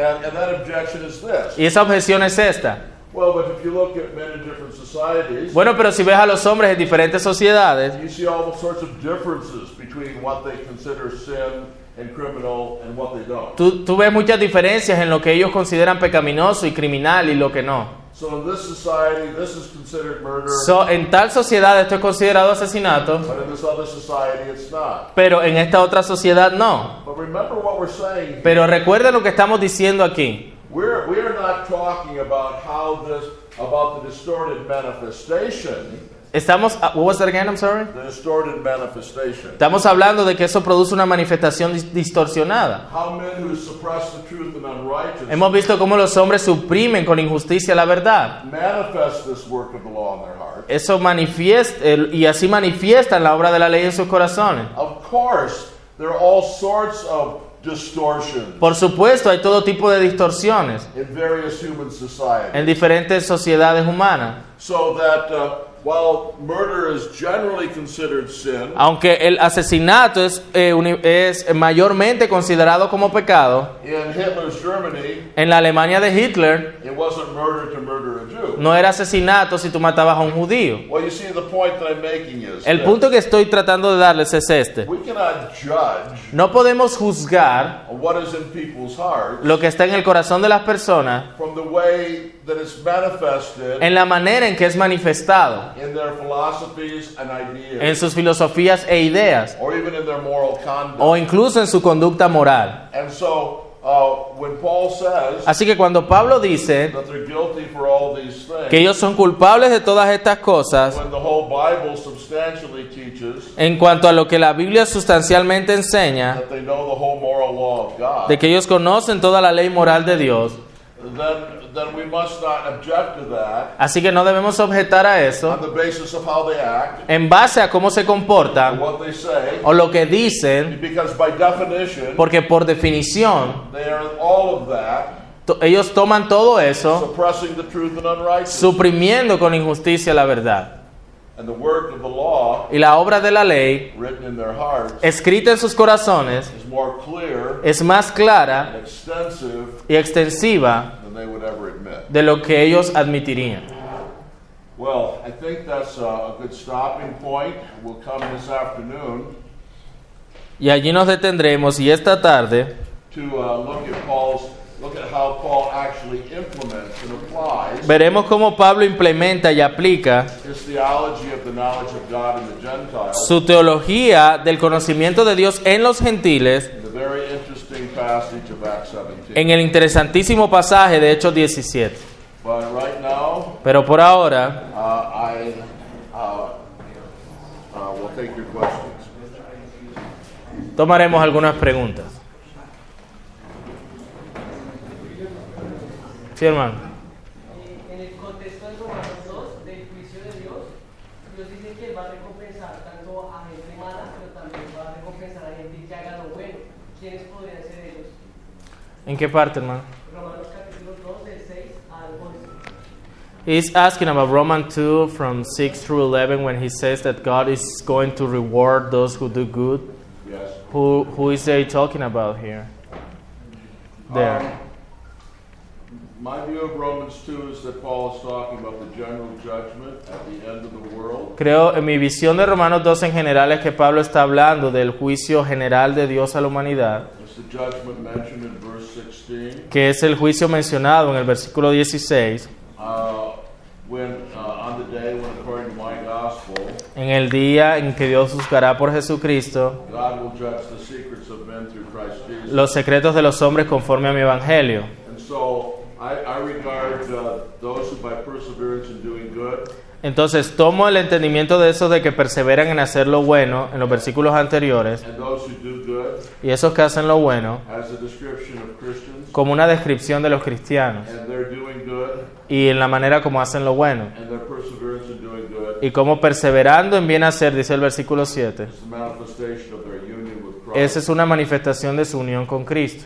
And, and that objection is this. Y esa objeción es esta. Well, but if you look at men in different societies, Bueno, pero si ves a los hombres en diferentes sociedades, you see all sorts of differences between what they consider sin and criminal and what they don't. tú, tú ves muchas diferencias en lo que ellos consideran pecaminoso y criminal y lo que no. So in this society, this is considered murder, So, en tal sociedad esto es considerado asesinato, but in this other society, it's not. pero en esta otra sociedad no. But remember what we're saying. Pero recuerden lo que estamos diciendo aquí. We're, we are not talking about how this, about the distorted manifestation, Estamos, ah, what was that again? I'm sorry. the distorted manifestation. Estamos hablando de que eso produce una manifestación dis- distorsionada. How men who suppress the truth and unrighteousness Hemos visto cómo los hombres suprimen con injusticia la verdad. manifest this work of the law in their heart. Eso manifiesta y así manifiestan la obra de la ley en sus corazones. Of course, there are all sorts of distortions Por supuesto, hay todo tipo de distorsiones in various human societies. en diferentes sociedades humanas. So that uh, while murder is generally considered sin, Aunque el asesinato es, eh, es mayormente considerado como pecado, in Hitler's Germany, en la Alemania de Hitler it wasn't murder to murder a Jew. no era asesinato si tú matabas a un judío. Well, you see, the point that I'm making is El punto que estoy tratando de darles es este. we cannot judge No podemos juzgar what is in people's hearts lo que está en el corazón de las personas from the way that it's manifested en la manera en que es manifestado, in their philosophies and en ideas, sus filosofías e ideas, or even in their moral conduct. o incluso en su conducta moral. And so, uh, when Paul says Así que cuando Pablo dice that they're guilty for all these things, que ellos son culpables de todas estas cosas, when the whole Bible substantially teaches en cuanto a lo que la Biblia sustancialmente enseña, that they know the whole moral law of God, de que ellos conocen toda la ley moral de Dios, then, then we must not object to that así que no debemos objetar a on eso the basis of how they act, en base a cómo se comportan what they say, o lo que dicen, because by definition, porque por definición they are all of that to- ellos toman todo eso suppressing the truth and unrighteousness. suprimiendo con injusticia la verdad. Y la obra de la ley, written in their hearts escrita en sus corazones, is more clear es más clara y extensiva than they would ever admit. de lo que ellos admitirían. Well, I think that's a, a good stopping point. We'll come this afternoon Y allí nos detendremos y esta tarde to uh, look at Paul's, look at how Paul actually implements and applies veremos cómo Pablo implementa y aplica su teología del conocimiento de Dios en los gentiles in the very interesting passage of Acts 17. en el interesantísimo pasaje de Hechos 17. But right now, Pero por ahora uh, uh, uh, tomaremos algunas preguntas. Sí, hermano. Eh, En el contexto de Romanos 2, del juicio de Dios, Dios dice que Él va a recompensar tanto a gente mala, pero también va a recompensar a gente que haga lo bueno. ¿Quiénes podrían ser ellos? ¿En qué parte, hermano? Romanos capítulo 2, del 6 al 11. He's asking about Romans 2 from 6 through 11 when he says that God is going to reward those who do good. Yes. Who, who is he talking about here? There. Um, Creo, en mi visión de Romanos 2 en general es que Pablo está hablando del juicio general de Dios a la humanidad, It's the judgment mentioned in verse 16. que es el juicio mencionado en el versículo 16, Uh, uh, en el día en que Dios juzgará por Jesucristo los secretos de los hombres conforme a mi evangelio. And so I, I regard those who by perseverance in doing good Entonces tomo el entendimiento de esos de que perseveran en hacer lo bueno en los versículos anteriores and those who do good y esos que hacen lo bueno as a description of Christians, como una descripción de los cristianos and they're doing good y en la manera como hacen lo bueno and their perseverance in doing good y como perseverando en bien hacer, dice el versículo 7. is a manifestation of their union with Christ. Esa es una manifestación de su unión con Cristo.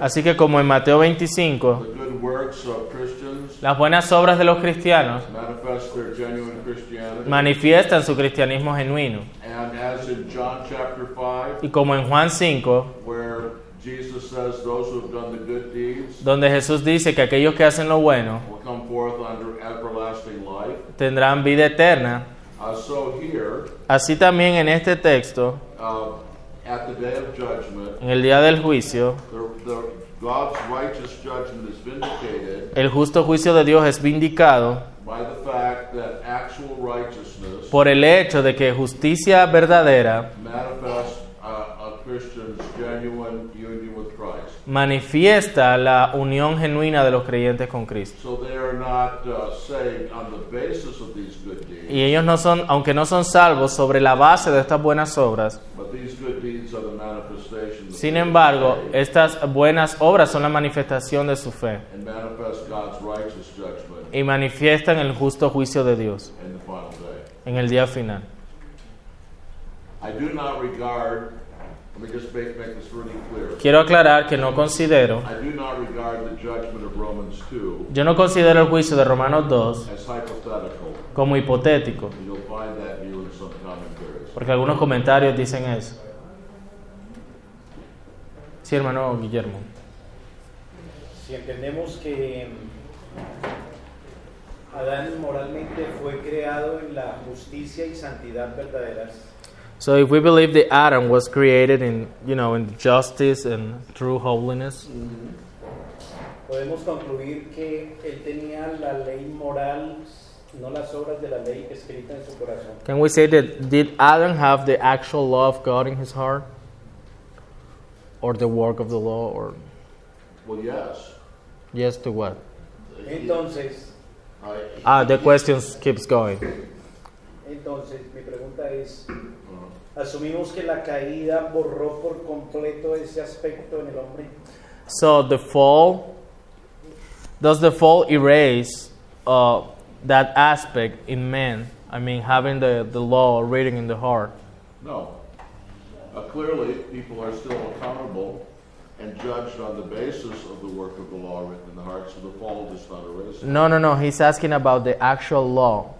Así que como en Mateo 25, the good works of Christians las buenas obras de los cristianos manifiestan su cristianismo genuino. And as in John chapter 5, Y como en Juan 5, where Jesus says those who have done the good deeds donde Jesús dice que aquellos que hacen lo bueno tendrán vida eterna, Uh, así también en este texto, uh, en el día del juicio, el justo juicio de Dios es vindicado por el hecho de que justicia verdadera manifests a Christian's genuine union with Christ. manifiesta la unión genuina de los creyentes con Cristo. Uh, Y ellos no son, aunque no son salvos sobre la base de estas buenas obras, sin embargo, estas buenas obras son la manifestación de su fe y manifiestan el justo juicio de Dios en el día final. Quiero aclarar que no considero, I do not regard the judgment of Romans 2 yo no considero el juicio de Romanos 2 as hypothetical. como hipotético, porque algunos comentarios dicen eso. Sí, hermano Guillermo. Si entendemos que mm, Adán moralmente fue creado en la justicia y santidad verdaderas, So if we believe that Adam was created in, you know, in justice and true holiness, mm-hmm. podemos concluir que él tenía la ley moral, no las obras de la ley escrita en su corazón. can we say that did Adam have the actual law of God in his heart? Or the work of the law or Well, yes. yes to what? Entonces, Ah, the question keeps going. entonces mi pregunta es, asumimos que la caída borró por completo ese aspecto en el hombre. So the fall does the fall erase uh, that aspect in man? I mean, having the, the law reading in the heart. no. Uh, clearly, people are still accountable and judged on the basis of the work of the law written in the heart, so the fall does not erase. No, no, no. He's asking about the actual law.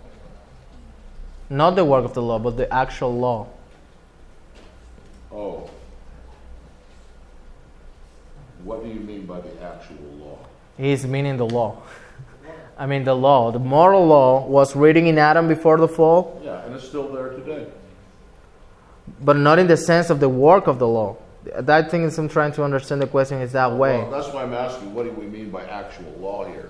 Not the work of the law, but the actual law. Oh. What do you mean by the actual law? He's meaning the law. I mean, the law. The moral law was written in Adam before the fall, Yeah, and it's still there today. But not in the sense of the work of the law. That thing is I'm trying to understand the question is that way. Well, that's why I'm asking, what do we mean by actual law here?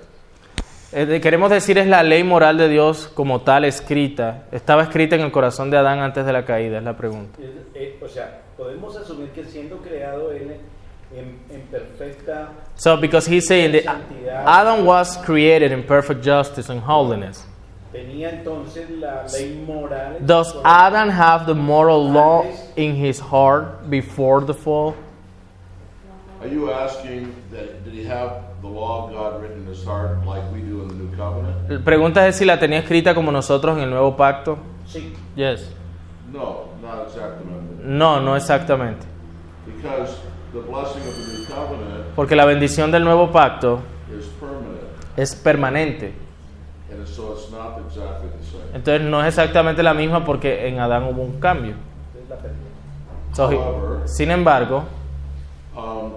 Eh, de- queremos decir es la ley moral de Dios como tal escrita. Estaba escrita en el corazón de Adán antes de la caída, es la pregunta. Es- eh, o sea, podemos asumir que siendo creado él en, en perfecta So because he's saying that Adam was created in perfect justice and holiness. Tenía entonces la ley moral. en Does su corazón. Adam have the moral law in his heart before the fall? Are you asking that, did he have the law of God written in his heart like we do in the new covenant? La Pregunta es si la tenía escrita como nosotros en el nuevo pacto. Sí, Yes. No, not exactamente. No, no exactamente. Because the blessing of the new covenant Porque la bendición del nuevo pacto is permanent, es permanente. Entonces no es exactamente la misma porque en Adán hubo un cambio. So, However, sin embargo, um,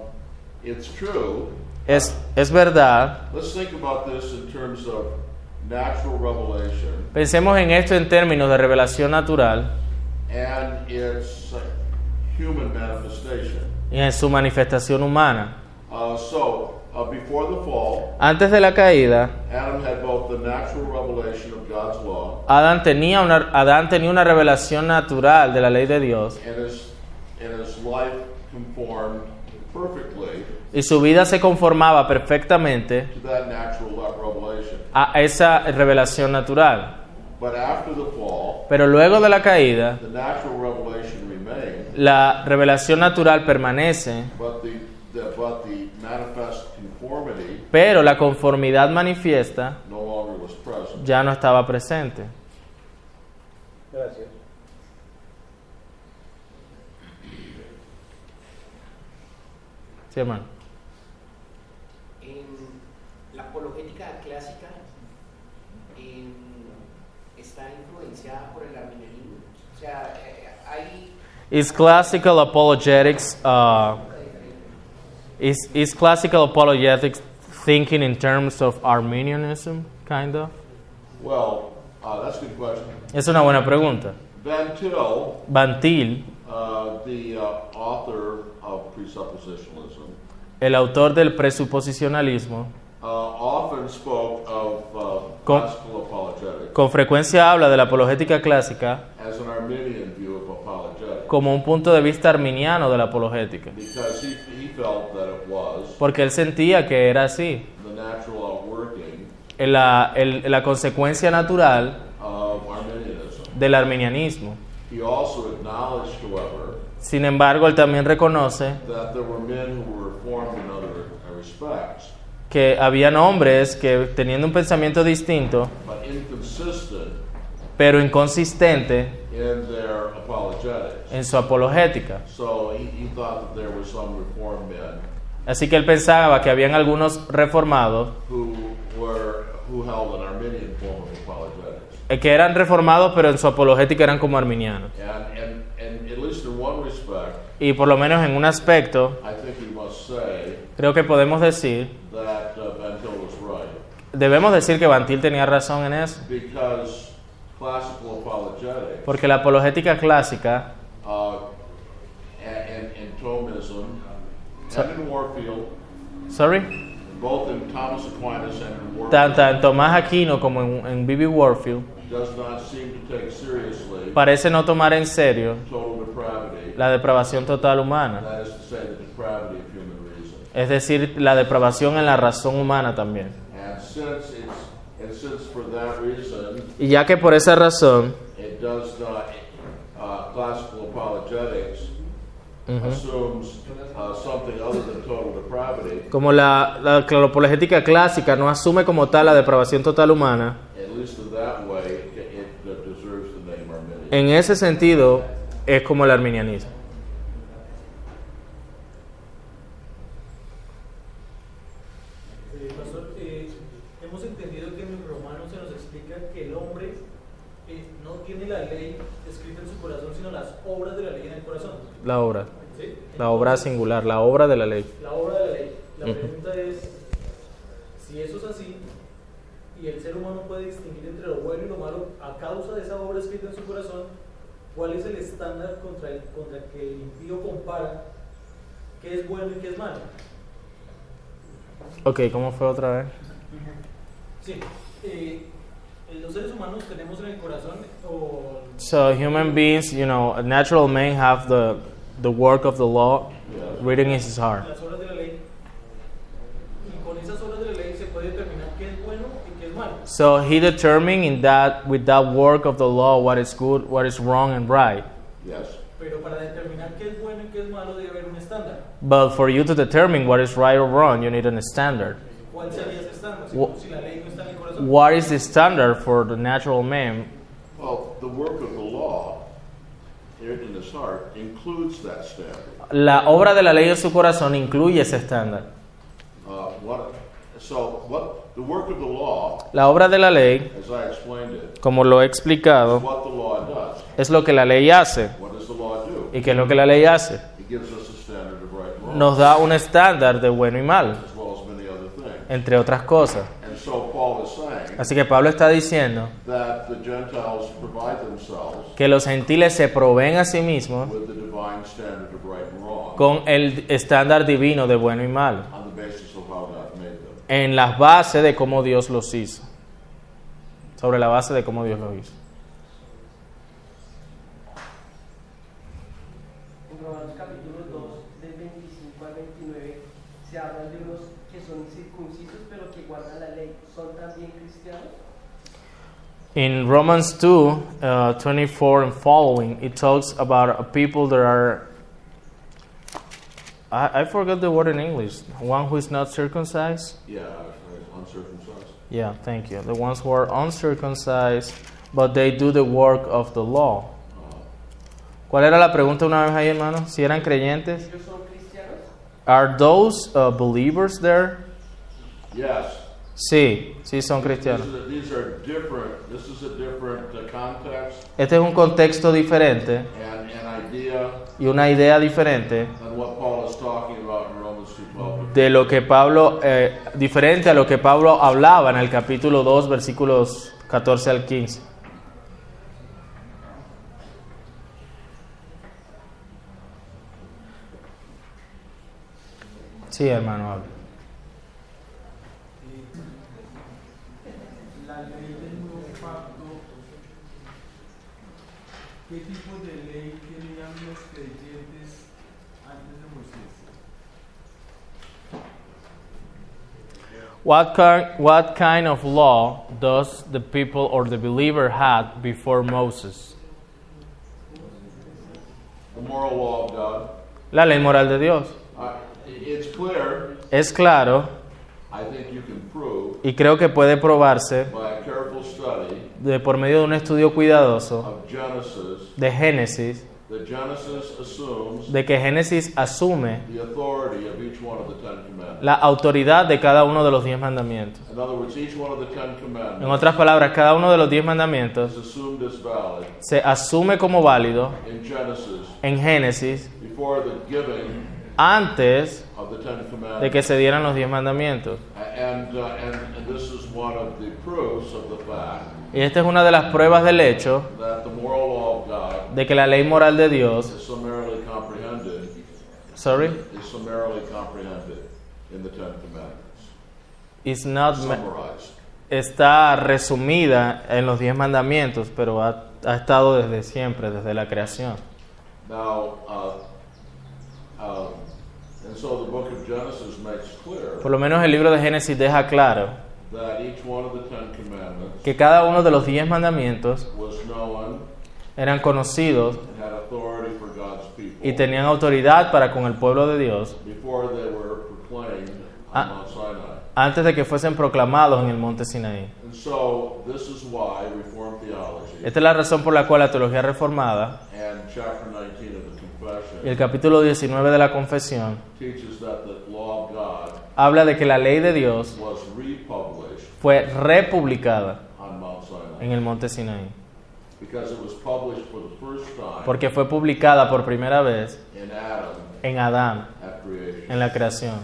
it's true. es, es verdad. Let's think about this in terms of natural revelation Pensemos en esto en términos de revelación natural and its human manifestation. y en su manifestación humana. Uh, so, uh, before the fall, Antes de la caída, Adam had both the natural revelation of God's law Adán tenía una, Adán tenía una revelación natural de la ley de Dios y su vida se conformaba perfectamente a esa revelación natural. Pero luego de la caída, the natural revelation remained, la revelación natural permanece, but the, the, but pero la conformidad manifiesta no longer was present. ya no estaba presente. Gracias. Sí, hermano. En la apologética clásica en- está influenciada por el arminianismo. O sea, eh, hay Is classical apologetics uh, is is classical apologetics thinking in terms of Arminianism, kind of? Well, uh, that's a good question. Es una buena pregunta. Van Til, Van Til, uh, the uh, author of presuppositionalism, el autor del presuposicionalismo, uh, often spoke of Con- classical apologetics con frecuencia habla de la apologética clásica as an Arminian view of apologetics como un punto de vista arminiano de la apologética, porque él sentía que era así. la, el- la consecuencia natural del arminianismo. He also acknowledged, however, Sin embargo, él también reconoce that there were men who were reformed in other respects, que habían hombres que teniendo un pensamiento distinto, pero inconsistente in their apologetics. en su apologética. So he, he thought that there were some reformed men Así que él pensaba que habían algunos reformados who were who held an Arminian form of apologetics. eh, que eran reformados, pero en su apologética eran como arminianos. And, and, and at least in one respect, Y por lo menos en un aspecto, I think we must say creo que podemos decir, that uh, Van Til was right. debemos decir que Bantil tenía razón en eso, Because classical apologetics porque la apologética clásica uh, and, and, and Thomism and in Warfield, sorry, both in Thomas Aquinas and in Warfield, tanto en Tomás Aquino como en, en B.B. Warfield, does not seem to take seriously parece no tomar en serio total depravity. la depravación total humana, That is to say, the depravity of human reason. es decir, la depravación en la razón humana también. And since it's and since for that reason Y ya que por esa razón, does not uh, classical apologetics assumes uh, something other than total depravity, como la, la, clásica no asume como tal la depravación total humana, at least in that way, it, it uh, deserves the name Arminian. en ese sentido es como el arminianismo. Eh, pastor, eh, hemos entendido que en Romanos se nos explica que el hombre eh, no tiene la ley escrita en su corazón, sino las obras de la ley en el corazón. La obra, ¿sí? la obra singular, la obra de la ley. La obra de la ley. La Ujú. pregunta es, si eso es así, y el ser humano puede distinguir entre lo bueno y lo malo a causa de esa obra escrita en su corazón, ¿cuál es el estándar contra el, contra el que el impío compara qué es bueno y qué es malo? Ok, ¿cómo fue otra vez? Sí, eh, los seres humanos tenemos en el corazón o So human beings, you know, natural men have the the work of the law written in his heart. las obras de la ley y con esas obras de la ley se puede determinar qué es bueno y qué es malo. So he determined in that with that work of the law what is good, what is wrong and right. Yes. Pero para determinar qué es bueno y qué es malo debe haber un estándar. But for you to determine what is right or wrong, you need a standard. ¿Cuál sería ese estándar? Si, Wha- si la ley no está en el corazón. What is the standard for the natural man? Well, the work of the law here in his heart includes that standard. La obra de la ley en su corazón incluye ese estándar. Uh, what, so, what the work of the law, La obra de la ley, as I explained it, como lo he is explicado, what the law does. es lo que la ley hace. ¿Y qué es lo que la ley hace? It gives us a standard of right and wrong, Nos da un estándar de bueno y things. entre otras cosas. And so Paul is saying Así que Pablo está diciendo que los gentiles se proveen a sí mismos con el estándar divino de bueno y malo, en las bases de cómo Dios los hizo. Sobre la base de cómo Dios los hizo. In Romans 2, uh, 24 and following, it talks about a people that are. I, I forgot the word in English. One who is not circumcised. Yeah, uncircumcised. Yeah, thank you. The ones who are uncircumcised, but they do the work of the law. ¿Cuál era la pregunta una vez ahí, hermano? Si eran creyentes. Son cristianos? Are those uh, believers there? Yes. Sí, sí son cristianos. Uh, Este es un contexto diferente y una idea diferente than what Paul is talking about in Romans 2.12. de lo que Pablo, eh, diferente a lo que Pablo hablaba en el capítulo 2, versículos 14 al 15. Sí, hermano, habla. La ley del nuevo pacto, ¿qué tipo de ley tenían los creyentes antes de Moisés? What kind, what kind of law does the people or the believer had before Moses? The moral law of God. La ley moral de Dios. Uh, It's clear, Es claro I think you can prove y creo que puede probarse by a careful study de por medio de un estudio cuidadoso of Genesis de Génesis, de que Génesis asume the authority of each one of the Ten Commandments. la autoridad de cada uno de los diez mandamientos. In other words, each one of the Ten En otras palabras, cada uno de los diez mandamientos se asume como válido en Génesis antes de que se dieran los diez mandamientos. And, uh, and, and this is one of the proofs of the fact Y esta es una de las pruebas del hecho de que la ley moral de Dios, sorry, is summarily comprehended in the Ten Commandments. is not está resumida en los diez mandamientos, pero ha, ha estado desde siempre, desde la creación. Now, uh, Por lo menos el libro de Génesis deja claro that each one of the Ten Commandments que cada uno de los diez mandamientos was known eran conocidos and had authority for God's people y tenían autoridad para con el pueblo de Dios before they were proclaimed on Ah. Mount Sinai. antes de que fuesen proclamados en el monte Sinaí. And so this is why Reformed theology Esta es la razón por la cual la teología reformada and chapter 19 of the y el capítulo 19 de la confesión habla de que la ley de Dios fue republicada en el monte Sinaí, because it was published for the first time porque fue publicada por primera vez in Adam en Adán, en la creación.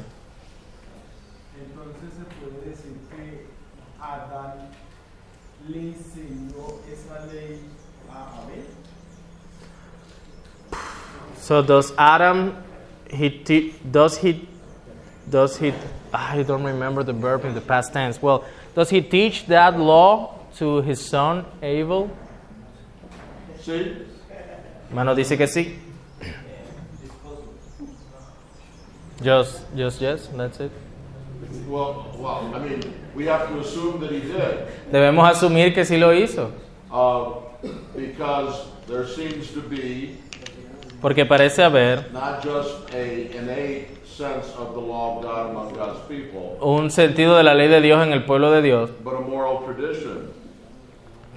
Entonces se puede decir que Adán le So does Adam he te- does he does he I don't remember the verb in the past tense. Well, does he teach that law to his son Abel? See? Mano dice que sí. Just just yes, that's it. Well, well, I mean, we have to assume that he did, Debemos asumir que sí lo hizo, uh, because there seems to be porque parece haber not just a innate sense of the law of God among God's people, un sentido de la ley de Dios en el pueblo de Dios, but a moral tradition.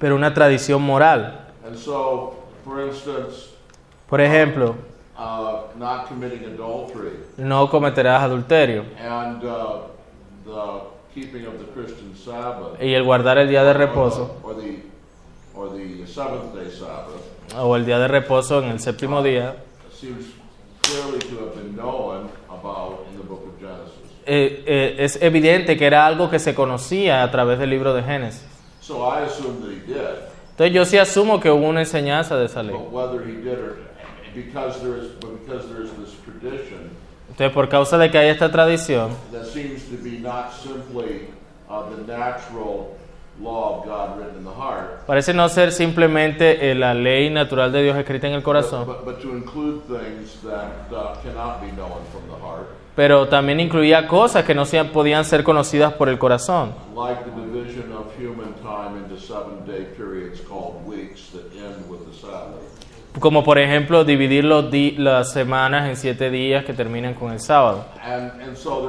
pero una tradición moral. And so, for instance, Por ejemplo, uh, not committing adultery. no cometerás adulterio. And uh, the keeping of the Christian Sabbath, y el guardar el día de reposo o el día de reposo en el séptimo día eh, eh, es evidente que era algo que se conocía a través del libro de Génesis. So I assume that he did, Entonces yo sí asumo que hubo una enseñanza de esa ley. Entonces por causa de que hay esta tradición, parece no ser simplemente eh, la ley natural de Dios escrita en el corazón, but, but to include things that cannot be known from the heart, pero también incluía cosas que no se- podían ser conocidas por el corazón, like the division of human time into seven-day periods called weeks that end with the Sabbath. como por ejemplo dividir los las semanas en siete días que terminan con el sábado. And, and so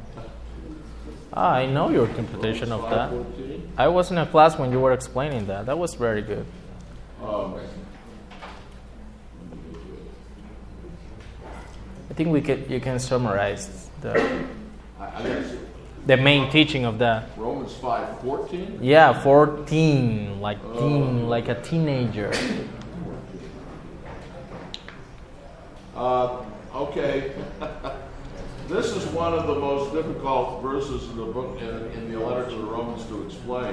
Ah, I know your interpretation of that. I was in a class when you were explaining that. That was very good. I think we can you can summarize the I, I guess the main teaching of that. Romans 5:14. Yeah, 14, like teen, like a teenager. Uh, okay.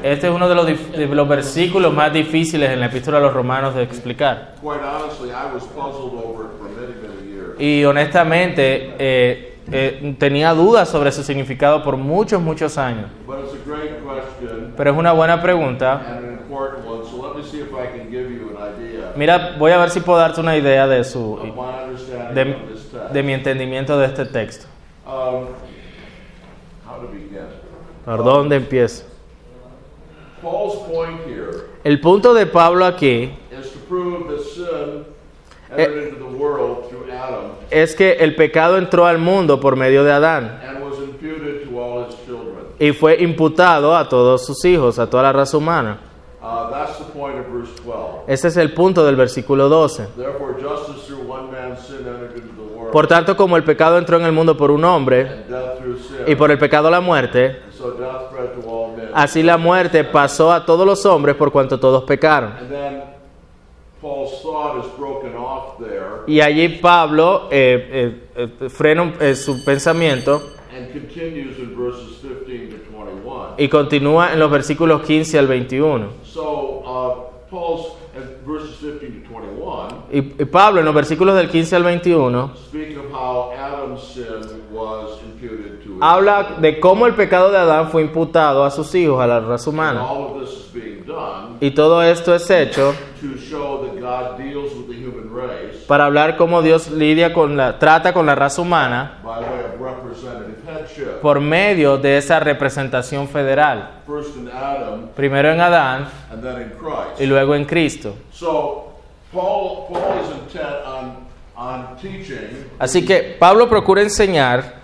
Este es uno de los, de los versículos más difíciles en la epístola a los romanos de explicar. Quite honestly, I was puzzled over it for many, many years. Y honestamente eh, eh, tenía dudas sobre su significado por muchos, muchos años. But it's a great question Pero es una buena pregunta. Mira, voy a ver si puedo darte una idea de su de, de mi entendimiento de este texto. Um, how to begin? ¿Por dónde empiezo? Paul's point here El punto de Pablo aquí is to prove that sin entered into the world through Adam es que el pecado entró al mundo por medio de Adán and was imputed to all his children. y fue imputado a todos sus hijos, a toda la raza humana. Uh, that's the point of verse 12. Ese es el punto del versículo 12. Therefore, just as through one man's sin entered into the world, Por tanto, como el pecado entró en el mundo por un hombre y por el pecado la muerte, así la muerte pasó a todos los hombres por cuanto todos pecaron. Y allí Pablo eh, eh, eh, frena eh, su pensamiento and continues in verses 15 to 21. y continúa en los versículos 15 al 21. Y, y Pablo en los versículos del 15 al 21 speak of how Adam's sin was imputed to his habla de cómo el pecado de Adán fue imputado a sus hijos, a la raza humana. Y todo esto es hecho para hablar cómo Dios lidia con la trata con la raza humana por medio de esa representación federal. Primero en Adán y luego en Cristo. So Paul, Paul is intent on, on teaching Así que Pablo procura enseñar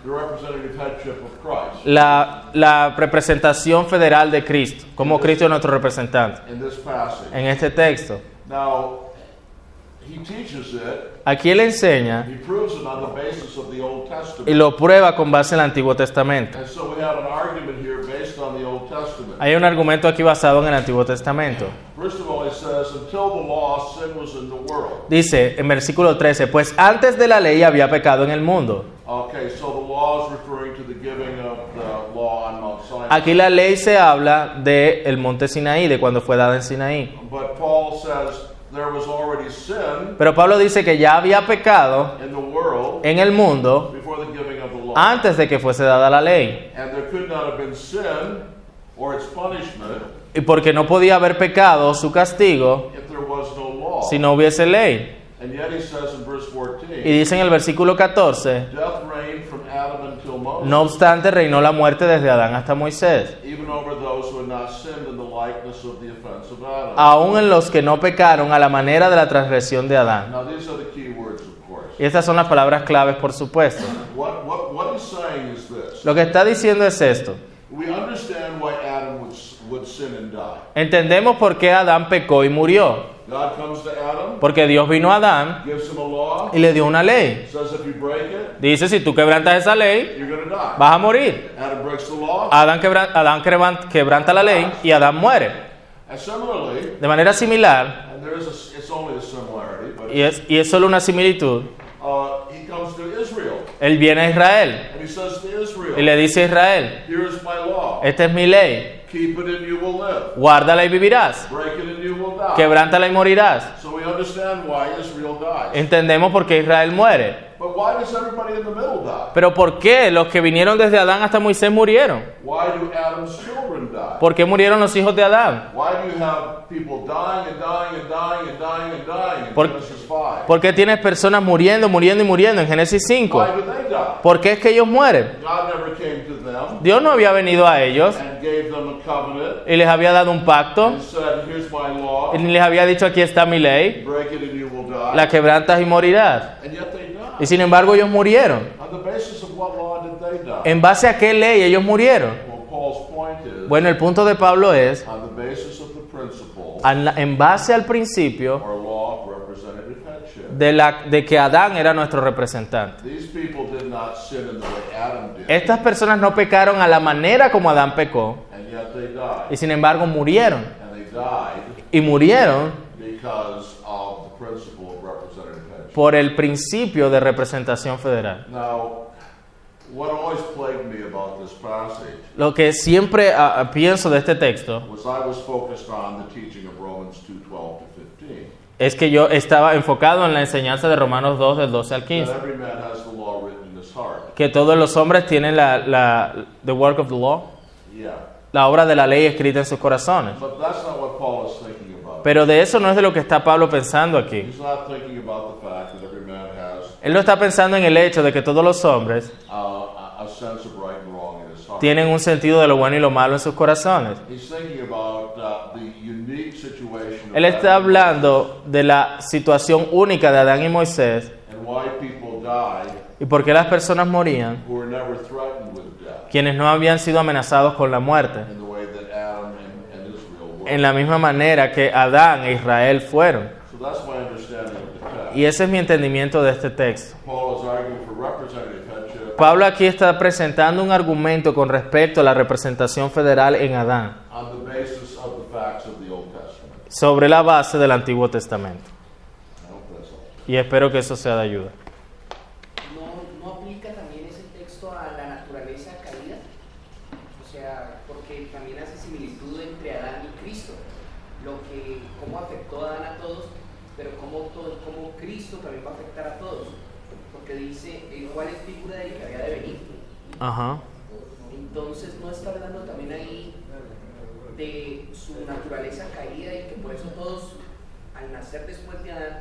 la, la representación federal de Cristo, como Cristo es nuestro representante. En este texto, Now, Aquí él enseña he proves it on the basis of the Old y lo prueba con base en el Antiguo Testamento. And so we have an argument here based on the Old Testament. Hay un argumento aquí basado en el Antiguo Testamento. First of all, he says, until the law, sin was in the world. Dice en versículo 13, pues antes de la ley había pecado en el mundo. Okay, so the law is referring to the giving of the law on Mount Sinai. Aquí la ley se habla del monte Sinaí, de cuando fue dada en Sinaí. There was already sin Pero Pablo dice que ya había pecado in the world en el mundo before the giving of the law. antes de que fuese dada la ley. And there could not have been sin or its punishment Y porque no podía haber pecado su castigo if there was no law. si no hubiese ley. And yet he says in verse Y 14, dice en el versículo 14, death reigned from Adam until Moses, no obstante reinó la muerte desde Adán hasta Moisés, aún en los que no pecaron a la manera de la transgresión de Adán. Y estas son las palabras claves, por supuesto. Lo que está diciendo es esto. Entendemos por qué Adán pecó y murió. Porque Dios vino a Adán y le dio una ley. Dice, si tú quebrantas esa ley, vas a morir. Adam breaks the law, Adán, quebra- Adán quebran- quebranta la ley y Adán muere. De manera similar, and there is a, it's only a similarity, but y es, y es solo una similitud, uh, he comes to Israel, él viene a Israel y le dice a Israel, here's my law, esta es mi ley, keep it and you will live, guárdala y vivirás, break it and you will die. quebrántala y morirás. So we understand why Israel dies. Entendemos por qué Israel muere. But why does everybody in the middle die? Pero ¿por qué los que vinieron desde Adán hasta Moisés murieron? Why do Adam's children die? ¿Por qué murieron los hijos de Adán? Por- Genesis 5? ¿Por qué tienes personas muriendo, muriendo y muriendo en Génesis 5? Why do they die? ¿Por qué es que ellos mueren? God never came to Dios no había venido a ellos y les había dado un pacto y les había dicho aquí está mi ley, la quebrantas y morirás. Y sin embargo ellos murieron. ¿En base a qué ley ellos murieron? Bueno, el punto de Pablo es, en base al principio or law of representative headship. De, la, de que Adán era nuestro representante. Estas personas no pecaron a la manera como Adán pecó y sin embargo murieron. Y murieron por el principio de representación federal. Lo que siempre ah, pienso de este texto was I was focused on the teaching of Romans 2 12 to 15. es que yo estaba enfocado en la enseñanza de Romanos 2 del 12 al That 15. every man has the law written in his heart. Que todos los hombres tienen la, la the work of the law, Yeah. la obra de la ley escrita en sus corazones. But that's not what Paul is thinking about. Pero de eso no es de lo que está Pablo pensando aquí. Él no está pensando en el hecho de que todos los hombres a a sense of right and wrong in his heart. tienen un sentido de lo bueno y lo malo en sus corazones. Él está hablando de la situación única de Adán y Moisés y por qué las personas morían, quienes no habían sido amenazados con la muerte, en la misma manera que Adán e Israel fueron. Y ese es mi entendimiento de este texto. Pablo aquí está presentando un argumento con respecto a la representación federal en Adán, on the basis of the facts of the Old Testament. Sobre la base del Antiguo Testamento. Y espero que eso sea de ayuda. ¿No, ¿No aplica también ese texto a la naturaleza caída? O sea, porque también hace similitud entre Adán y Cristo. Lo que, cómo afectó a Adán a todos, pero cómo, todo, cómo Cristo también va a afectar a todos. Porque dice, el cual es figura del que había de venir. Ajá. Entonces, ¿no está hablando también ahí de su naturaleza caída y que por eso todos, al nacer después de Adán,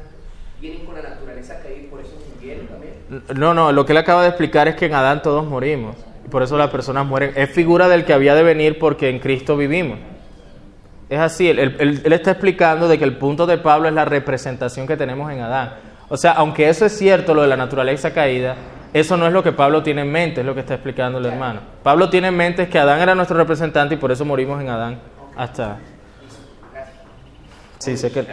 vienen con la naturaleza caída y por eso murieron también? No, no, lo que él acaba de explicar es que en Adán todos morimos. Por eso las personas mueren. Es figura del que había de venir porque en Cristo vivimos. Es así, él, está explicando de que el punto de Pablo es la representación que tenemos en Adán. O sea, aunque eso es cierto, lo de la naturaleza caída, eso no es lo que Pablo tiene en mente, es lo que está explicando el hermano. Pablo tiene en mente que Adán era nuestro representante y por eso morimos en Adán hasta... Sí, sé que...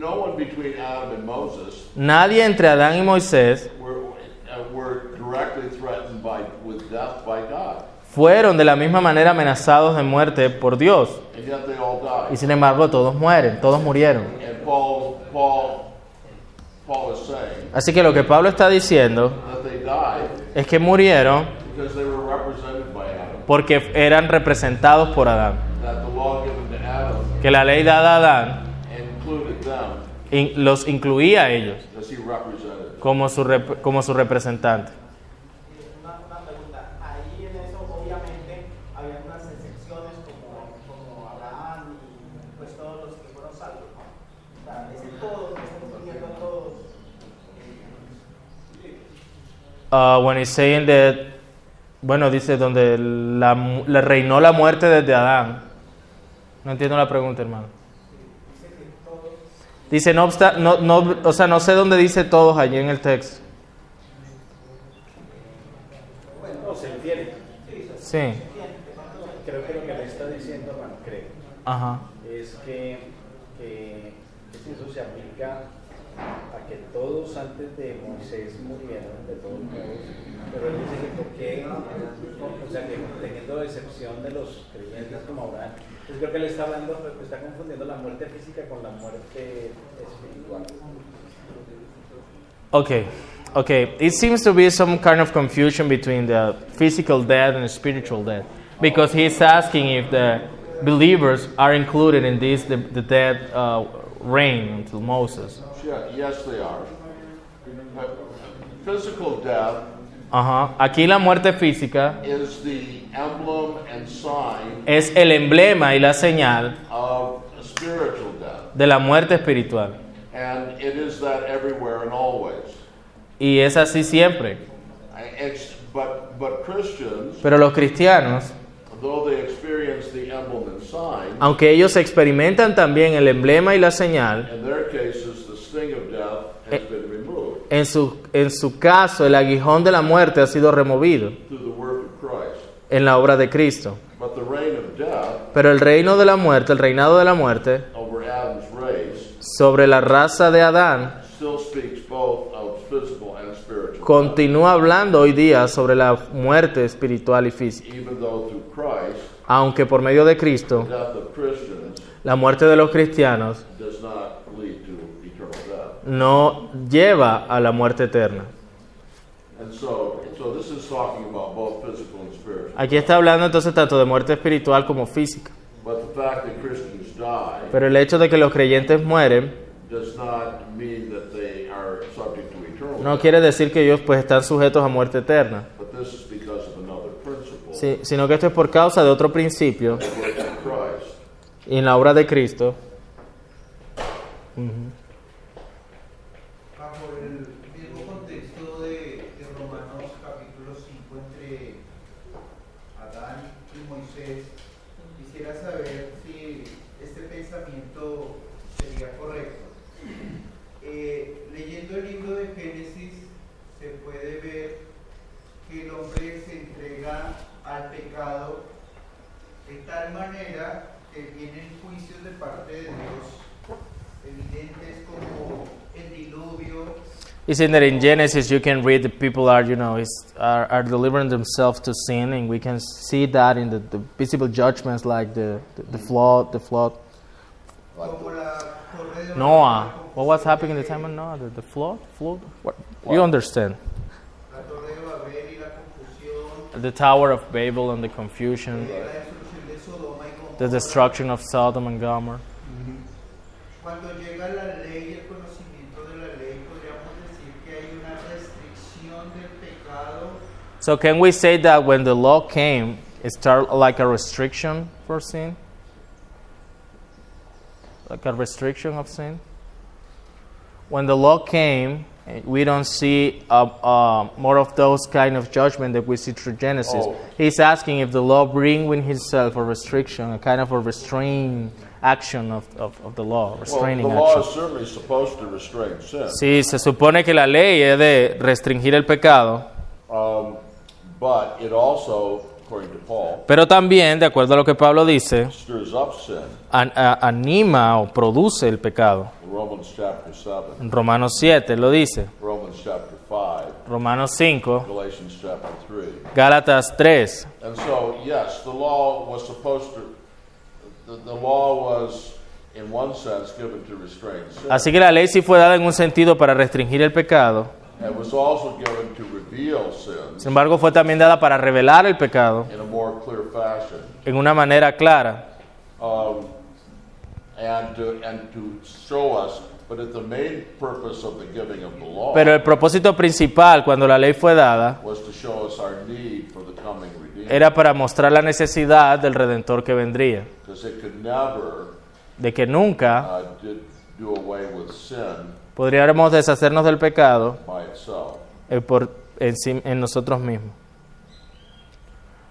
no one between Adam and Moses Nadie entre Adán y Moisés were, uh, were directly threatened by, with death by God. fueron de la misma manera amenazados de muerte por Dios. Y sin embargo todos mueren, todos murieron. Así que lo que Pablo está diciendo es que murieron porque eran representados por Adán. Que la ley dada a Adán in- los incluía a ellos como su, rep- como su representante. Uh, when he's saying that, bueno, dice donde la, le reinó la muerte desde Adán. No entiendo la pregunta, hermano. Dice, no obsta- no, no, o sea, no sé dónde dice todos allí en el texto. No, se entiende. Sí. Creo que lo que le está diciendo, hermano, creo, Ajá. es que, que, eso se aplica a que todos antes de Moisés murieron, de todos modos, pero él dice que por qué, o sea, que teniendo excepción de los creyentes como Abraham, entonces creo que él está hablando, confundiendo la muerte física con la muerte espiritual. Okay. Okay. It seems to be some kind of confusion between the physical death and the spiritual death. Because he's asking if the believers are included in this, the, the dead uh, reign until Moses. Yeah, yes, they are. Physical death Ajá. Aquí la muerte física is the emblem and sign es el emblema y la señal of spiritual death. de la muerte espiritual. And it is that everywhere and always. Y es así siempre. It's, but, but Christians, Pero los cristianos, though they experience the emblem and sign, aunque ellos experimentan también el emblema y la señal, in their cases, the sting of death has been removed en su, en su caso el aguijón de la muerte ha sido removido through the work of Christ. en la obra de Cristo. But the reign Pero el reino de la muerte, el reinado de la muerte, sobre la raza de Adán, still speaks both of physical and spiritual. continúa hablando hoy día sobre la muerte espiritual y física. Aunque por medio de Cristo, la muerte de los cristianos no lleva a la muerte eterna. Aquí está hablando entonces tanto de muerte espiritual como física. But the fact that Christians die Pero el hecho de que los creyentes mueren does not mean that they are subject to eternal no quiere decir que ellos pues están sujetos a muerte eterna, But this is because of another principle. sí, sino que esto es por causa de otro principio The work of Christ. y en la obra de Cristo. bajo el mismo contexto de, de Romanos capítulo 5 entre Adán y He said that in Genesis you can read the people are, you know, is, are, are delivering themselves to sin, and we can see that in the, the visible judgments like the, the, the flood, the flood. como la Noah, what was happening in the time of Noah? The, the flood? Flood? What? You understand. la torre de Babel y la confusión, The Tower of Babel and the confusion, la destrucción de Sodoma y the destruction of Sodom and Gomorrah. Cuando llega la ley y el conocimiento de la ley, podríamos decir que hay una restricción del pecado So can we say that when the law came, it started like a restriction for sin? Like a restriction of sin? When the law came, we don't see uh, uh, more of those kind of judgment that we see through Genesis. Oh. He's asking if the law bring with itself a restriction, a kind of a restraint action of, of, of the law, restraining Well, the restraining law action. is certainly supposed to restrain sin. Sí, se supone que la ley es de restringir el pecado, Um, Pero también, de acuerdo a lo que Pablo dice, stirs up sin. an- a- anima o produce el pecado. Romans chapter 7, En Romanos 7 lo dice, Romans chapter 5, Romanos 5, Galatians chapter 3. Gálatas 3. And so, yes, the law was supposed to, the, the law was, in one sense, given to restrain sin. Así que la ley sí fue dada en un sentido para restringir el pecado, It was also given to reveal sin embargo fue también dada para revelar el pecado en una manera clara. And to, and to show us, but at the main purpose of the giving of the law Pero el propósito principal cuando la ley fue dada was to show us our need for the coming Redeemer. era para mostrar la necesidad del Redentor que vendría, Because it could never de que nunca podríamos deshacernos del pecado eh, por, en, en nosotros mismos.